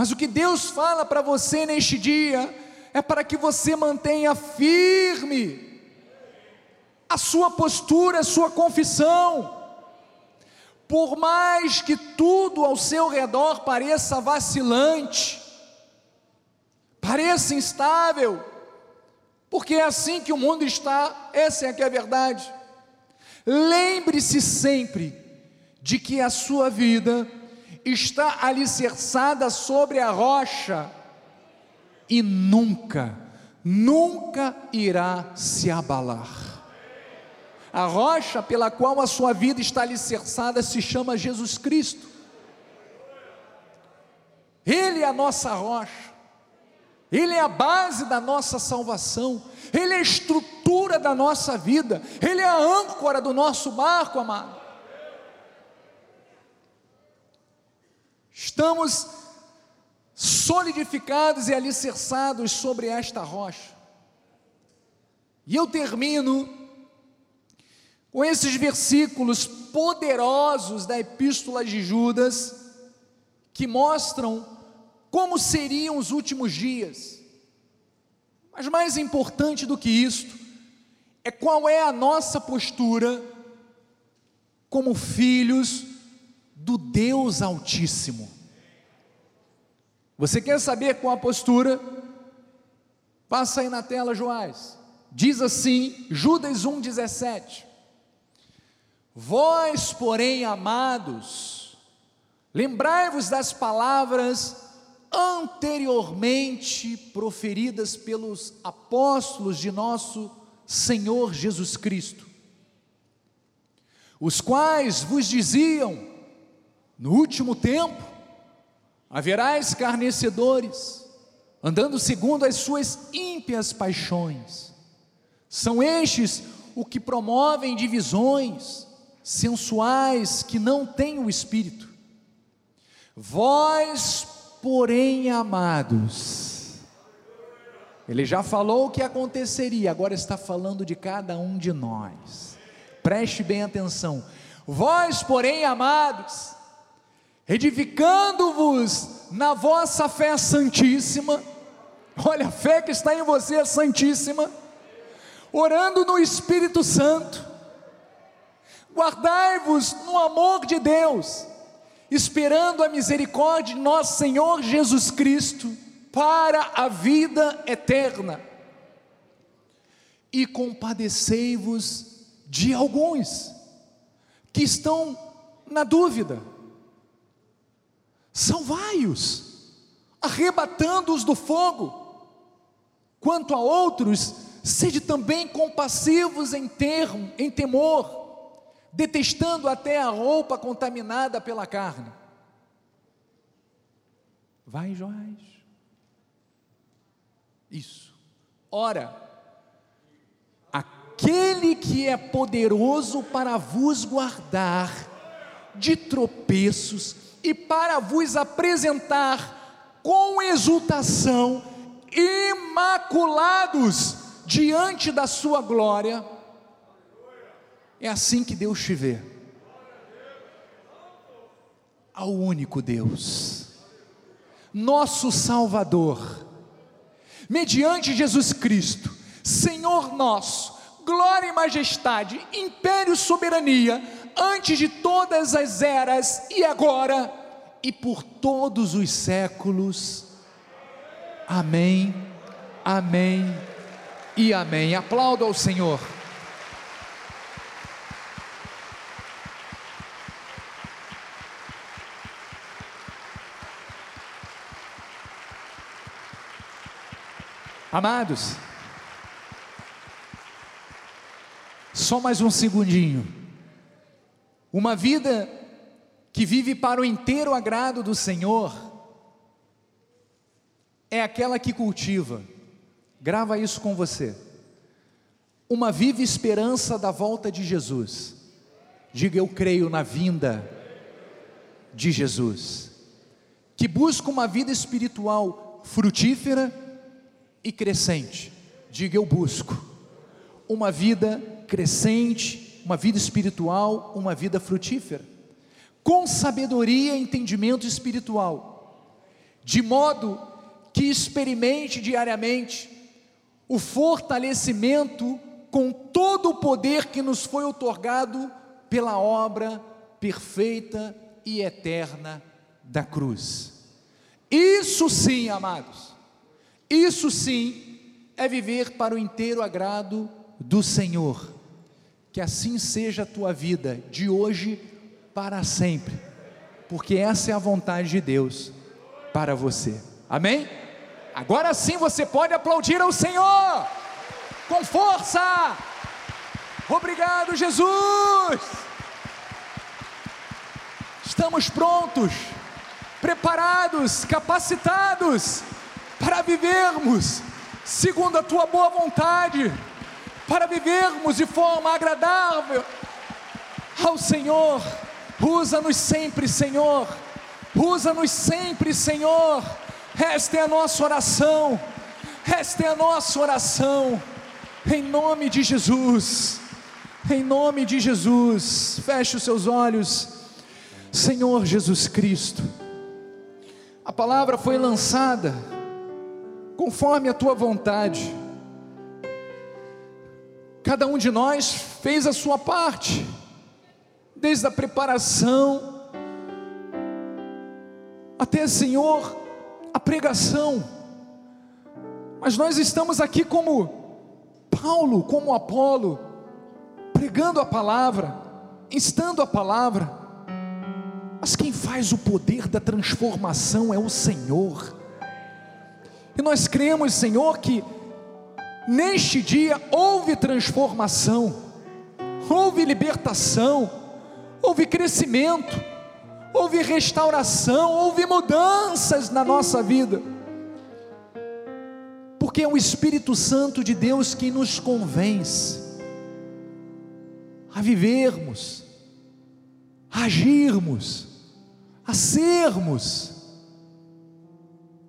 mas o que Deus fala para você neste dia é para que você mantenha firme a sua postura, a sua confissão. Por mais que tudo ao seu redor pareça vacilante, pareça instável, porque é assim que o mundo está, essa é é a verdade. Lembre-se sempre de que a sua vida está alicerçada sobre a rocha e nunca, nunca irá se abalar. A rocha pela qual a sua vida está alicerçada se chama Jesus Cristo. Ele é a nossa rocha, Ele é a base da nossa salvação, Ele é a estrutura da nossa vida, Ele é a âncora do nosso barco, amado. Estamos solidificados e alicerçados sobre esta rocha. E eu termino com esses versículos poderosos da Epístola de Judas, que mostram como seriam os últimos dias. Mas mais importante do que isto, é qual é a nossa postura como filhos do Deus Altíssimo. Você quer saber qual a postura? Passa aí na tela, Joás. Diz assim, Judas 1,17. Vós, porém, amados, lembrai-vos das palavras anteriormente proferidas pelos apóstolos de nosso Senhor Jesus Cristo, os quais vos diziam: no último tempo haverá escarnecedores, andando segundo as suas ímpias paixões. São estes o que promovem divisões sensuais que não têm o espírito. Vós, porém, amados, ele já falou o que aconteceria, agora está falando de cada um de nós. Preste bem atenção. Vós, porém, amados, edificando-vos na vossa fé santíssima, olha, a fé que está em você é santíssima, orando no Espírito Santo, Guardai-vos no amor de Deus, esperando a misericórdia de nosso Senhor Jesus Cristo para a vida eterna. E compadecei-vos de alguns que estão na dúvida. Salvai-os, arrebatando-os do fogo. Quanto a outros, sede também compassivos em termo, em temor detestando até a roupa contaminada pela carne. Vai, Joás. Isso. Ora, aquele que é poderoso para vos guardar de tropeços e para vos apresentar com exultação, imaculados diante da sua glória é assim que Deus te vê. Ao único Deus, nosso Salvador, mediante Jesus Cristo, Senhor nosso, glória e majestade, império e soberania, antes de todas as eras e agora e por todos os séculos. Amém, amém e amém. Aplauda ao Senhor. Amados, só mais um segundinho. Uma vida que vive para o inteiro agrado do Senhor é aquela que cultiva, grava isso com você, uma viva esperança da volta de Jesus. Diga eu creio na vinda de Jesus, que busca uma vida espiritual frutífera e crescente. Diga eu busco uma vida crescente, uma vida espiritual, uma vida frutífera, com sabedoria e entendimento espiritual, de modo que experimente diariamente o fortalecimento com todo o poder que nos foi otorgado pela obra perfeita e eterna da cruz. Isso sim, amados, isso sim é viver para o inteiro agrado do Senhor. Que assim seja a tua vida, de hoje para sempre, porque essa é a vontade de Deus para você. Amém? Agora sim você pode aplaudir ao Senhor com força. Obrigado, Jesus. Estamos prontos, preparados, capacitados para vivermos segundo a tua boa vontade, para vivermos de forma agradável ao Senhor. Usa-nos sempre, Senhor. Usa-nos sempre, Senhor. Esta é a nossa oração. Esta é a nossa oração. Em nome de Jesus. Em nome de Jesus. Feche os seus olhos. Senhor Jesus Cristo, a palavra foi lançada conforme a tua vontade. Cada um de nós fez a sua parte, desde a preparação até, Senhor, a pregação. Mas nós estamos aqui como Paulo, como Apolo, pregando a palavra, instando a palavra mas quem faz o poder da transformação é o Senhor. E nós cremos, Senhor, que neste dia houve transformação, houve libertação, houve crescimento, houve restauração, houve mudanças na nossa vida. Porque é o Espírito Santo de Deus que nos convence a vivermos, a agirmos, a sermos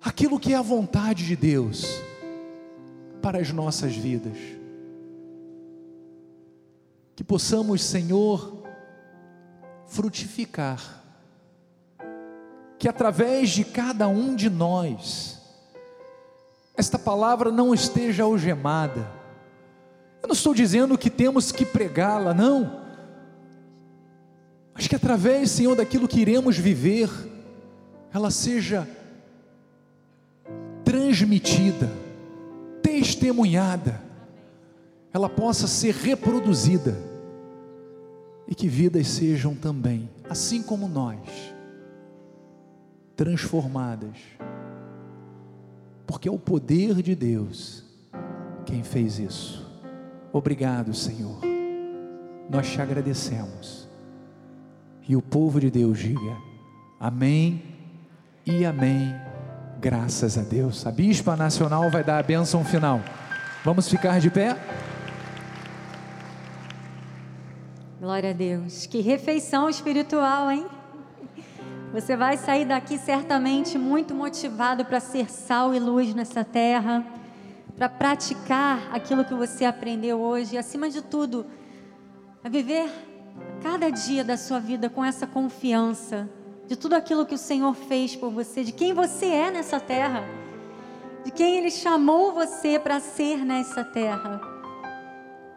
aquilo que é a vontade de Deus para as nossas vidas. Que possamos, Senhor, frutificar, que através de cada um de nós, esta palavra não esteja algemada. Eu não estou dizendo que temos que pregá-la, não mas que através, Senhor, daquilo que iremos viver, ela seja transmitida, testemunhada, ela possa ser reproduzida e que vidas sejam também, assim como nós, transformadas, porque é o poder de Deus quem fez isso. Obrigado, Senhor, nós te agradecemos e o povo de Deus diga: Amém e Amém. Graças a Deus. A Bispa Nacional vai dar a bênção final. Vamos ficar de pé? Glória a Deus. Que refeição espiritual, hein? Você vai sair daqui certamente muito motivado para ser sal e luz nessa terra, para praticar aquilo que você aprendeu hoje e, acima de tudo, a viver cada dia da sua vida com essa confiança de tudo aquilo que o Senhor fez por você, de quem você é nessa terra, de quem Ele chamou você para ser nessa terra.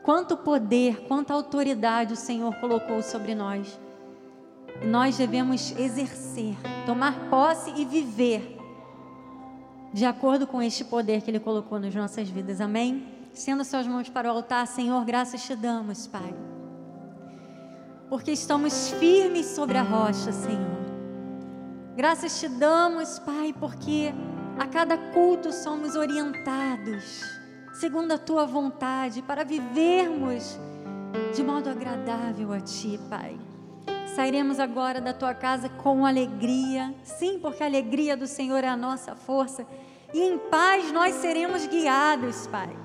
Quanto poder, quanta autoridade o Senhor colocou sobre nós. E nós devemos exercer, tomar posse e viver de acordo com este poder que Ele colocou nas nossas vidas. Amém? Sendo suas mãos para o altar, Senhor, graças te damos, Pai porque estamos firmes sobre a rocha, Senhor. Graças te damos, Pai, porque a cada culto somos orientados, segundo a tua vontade, para vivermos de modo agradável a Ti, Pai. Sairemos agora da tua casa com alegria, sim, porque a alegria do Senhor é a nossa força, e em paz nós seremos guiados, Pai.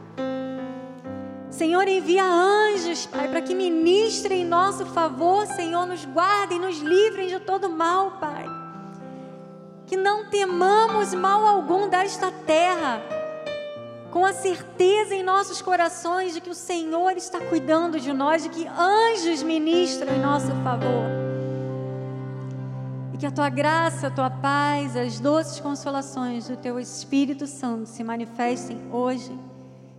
Senhor, envia anjos, Pai, para que ministrem em nosso favor, Senhor, nos guardem, nos livrem de todo mal, Pai. Que não temamos mal algum desta terra, com a certeza em nossos corações de que o Senhor está cuidando de nós, de que anjos ministram em nosso favor. E que a tua graça, a tua paz, as doces consolações do teu Espírito Santo se manifestem hoje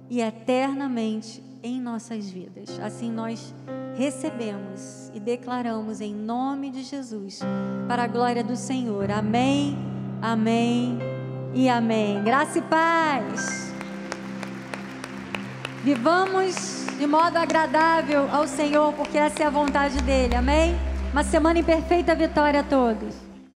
e eternamente em nossas vidas. Assim nós recebemos e declaramos em nome de Jesus, para a glória do Senhor. Amém, amém e amém. Graça e paz. Vivamos de modo agradável ao Senhor, porque essa é a vontade dele. Amém? Uma semana em perfeita vitória a todos.